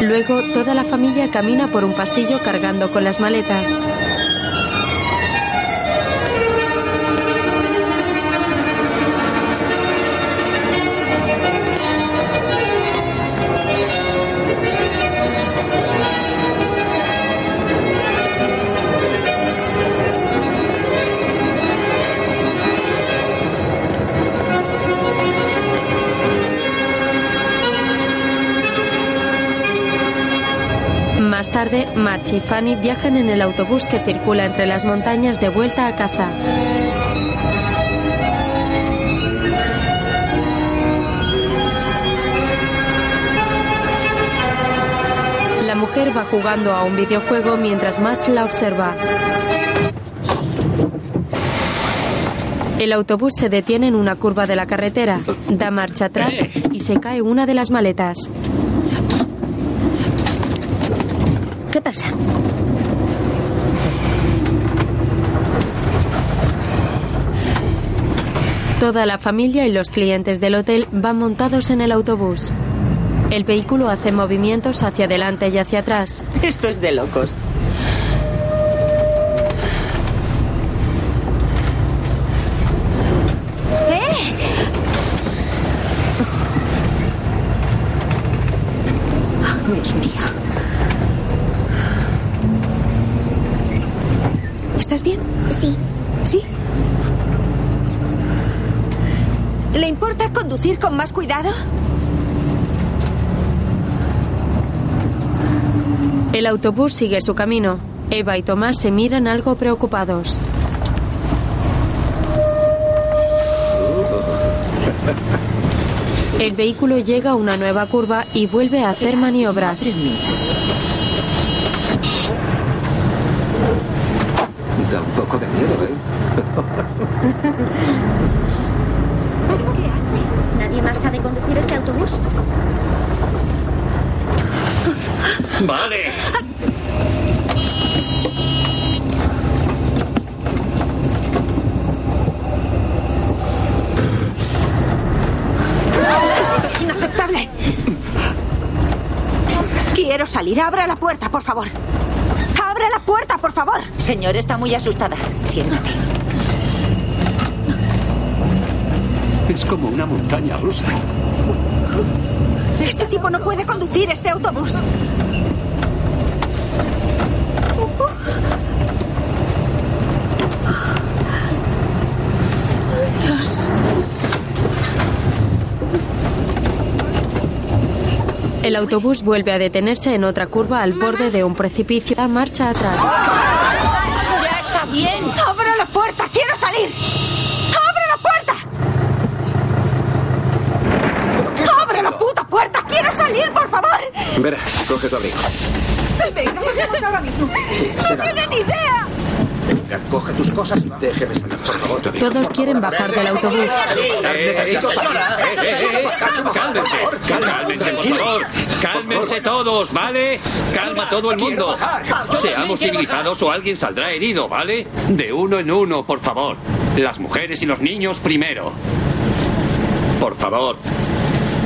Luego toda la familia camina por un pasillo cargando con las maletas. Tarde, y Fanny viajan en el autobús que circula entre las montañas de vuelta a casa. La mujer va jugando a un videojuego mientras Max la observa. El autobús se detiene en una curva de la carretera, da marcha atrás y se cae una de las maletas. ¿Qué pasa? Toda la familia y los clientes del hotel van montados en el autobús. El vehículo hace movimientos hacia adelante y hacia atrás. Esto es de locos. Conducir con más cuidado? El autobús sigue su camino. Eva y Tomás se miran algo preocupados. El vehículo llega a una nueva curva y vuelve a hacer maniobras. Da un poco de miedo, ¿eh? <laughs> ¿Nadie más sabe conducir este autobús? Vale. Esto es inaceptable. Quiero salir. Abra la puerta, por favor. ¡Abre la puerta, por favor! Señor, está muy asustada. Siéntate. Es como una montaña rusa. Este tipo no puede conducir este autobús. Dios. El autobús vuelve a detenerse en otra curva al borde de un precipicio. Da marcha atrás. ¡Ya está bien! ¡Abra la puerta! ¡Quiero salir! ¡Abre la puerta! ¡Abre la puta puerta! ¡Quiero salir, por favor! Vera, coge tu abrigo. Venga, vamos ahora mismo. ¡No tienen idea! Venga, coge tus cosas y déjeme salir, por favor. Todos quieren bajar del autobús. Necesito salir. Eh, eh, eh, Cálmense, cálmense, por favor. Cálmense todos, ¿vale? Calma todo el mundo. Seamos civilizados o alguien saldrá herido, ¿vale? De uno en uno, por favor. Las mujeres y los niños primero. Por favor.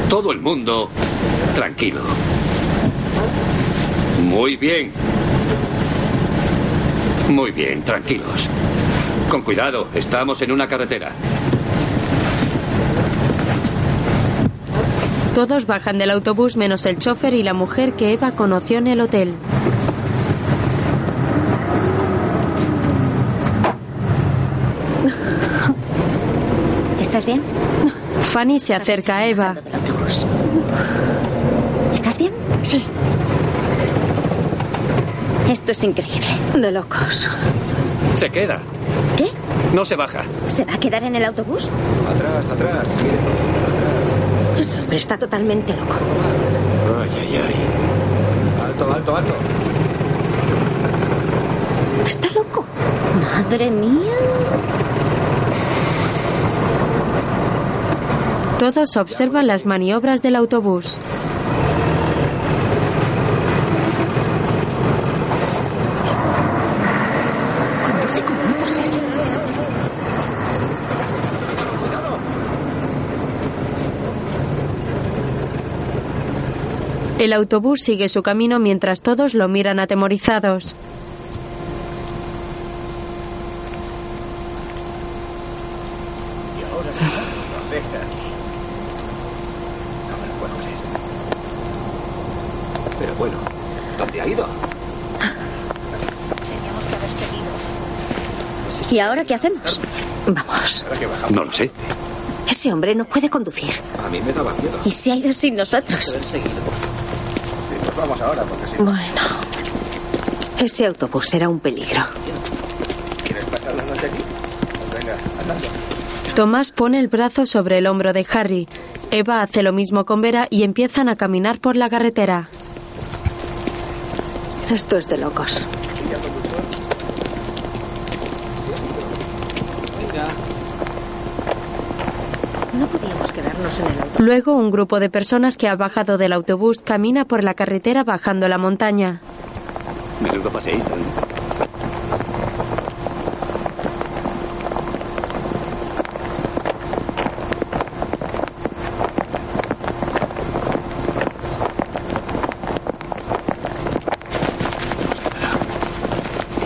Todo el mundo tranquilo. Muy bien. Muy bien, tranquilos. Con cuidado, estamos en una carretera. Todos bajan del autobús menos el chofer y la mujer que Eva conoció en el hotel. ¿Estás bien? Fanny se acerca a Eva. ¿Estás bien? Sí. Esto es increíble. De locos. Se queda. ¿Qué? No se baja. ¿Se va a quedar en el autobús? Atrás, atrás. Ese hombre está totalmente loco. Ay, ay, ay. Alto, alto, alto. Está loco. Madre mía. Todos observan las maniobras del autobús. El autobús sigue su camino mientras todos lo miran atemorizados. Y ahora sí, nos deja. No me lo puedo creer. Pero bueno, ¿dónde ha ido? ¿Y ahora qué hacemos? Vamos. No lo sé. Ese hombre no puede conducir. A mí me daba miedo. ¿Y se ha ido sin nosotros? Vamos ahora, porque si no. Bueno. Ese autobús será un peligro. ¿Quieres pasar la noche aquí? Pues venga, andando. Tomás pone el brazo sobre el hombro de Harry. Eva hace lo mismo con Vera y empiezan a caminar por la carretera. Esto es de locos. Luego, un grupo de personas que ha bajado del autobús camina por la carretera bajando la montaña.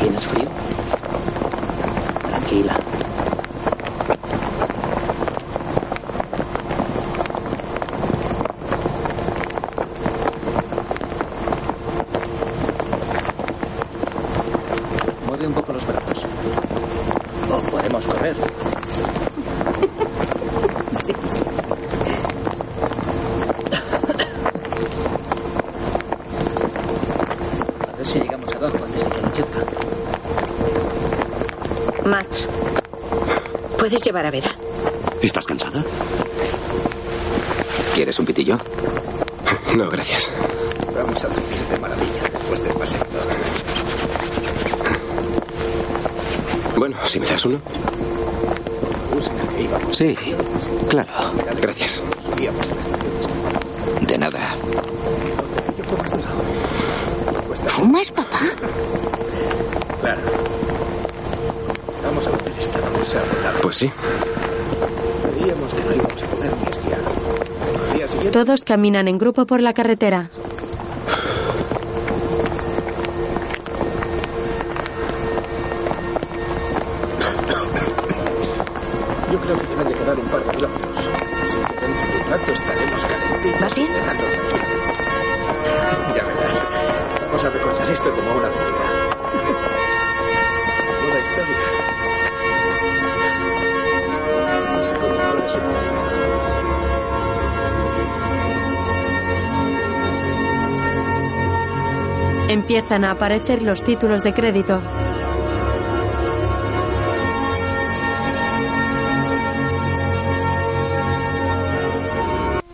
¿Tienes frío? Tranquila. Mueve un poco los brazos. O podemos correr. A ver si llegamos abajo antes de que anochezca. Max, ¿puedes llevar a Vera? ¿Estás cansada? ¿Quieres un pitillo? <laughs> No, gracias. Vamos a dormir de maravilla después del paseo. Bueno, si me das uno. Sí, claro. Gracias. De nada. Pues sí. Creíamos que no íbamos a poder ni esquiar. Al día siguiente, Todos caminan en grupo por la carretera. Empiezan a aparecer los títulos de crédito.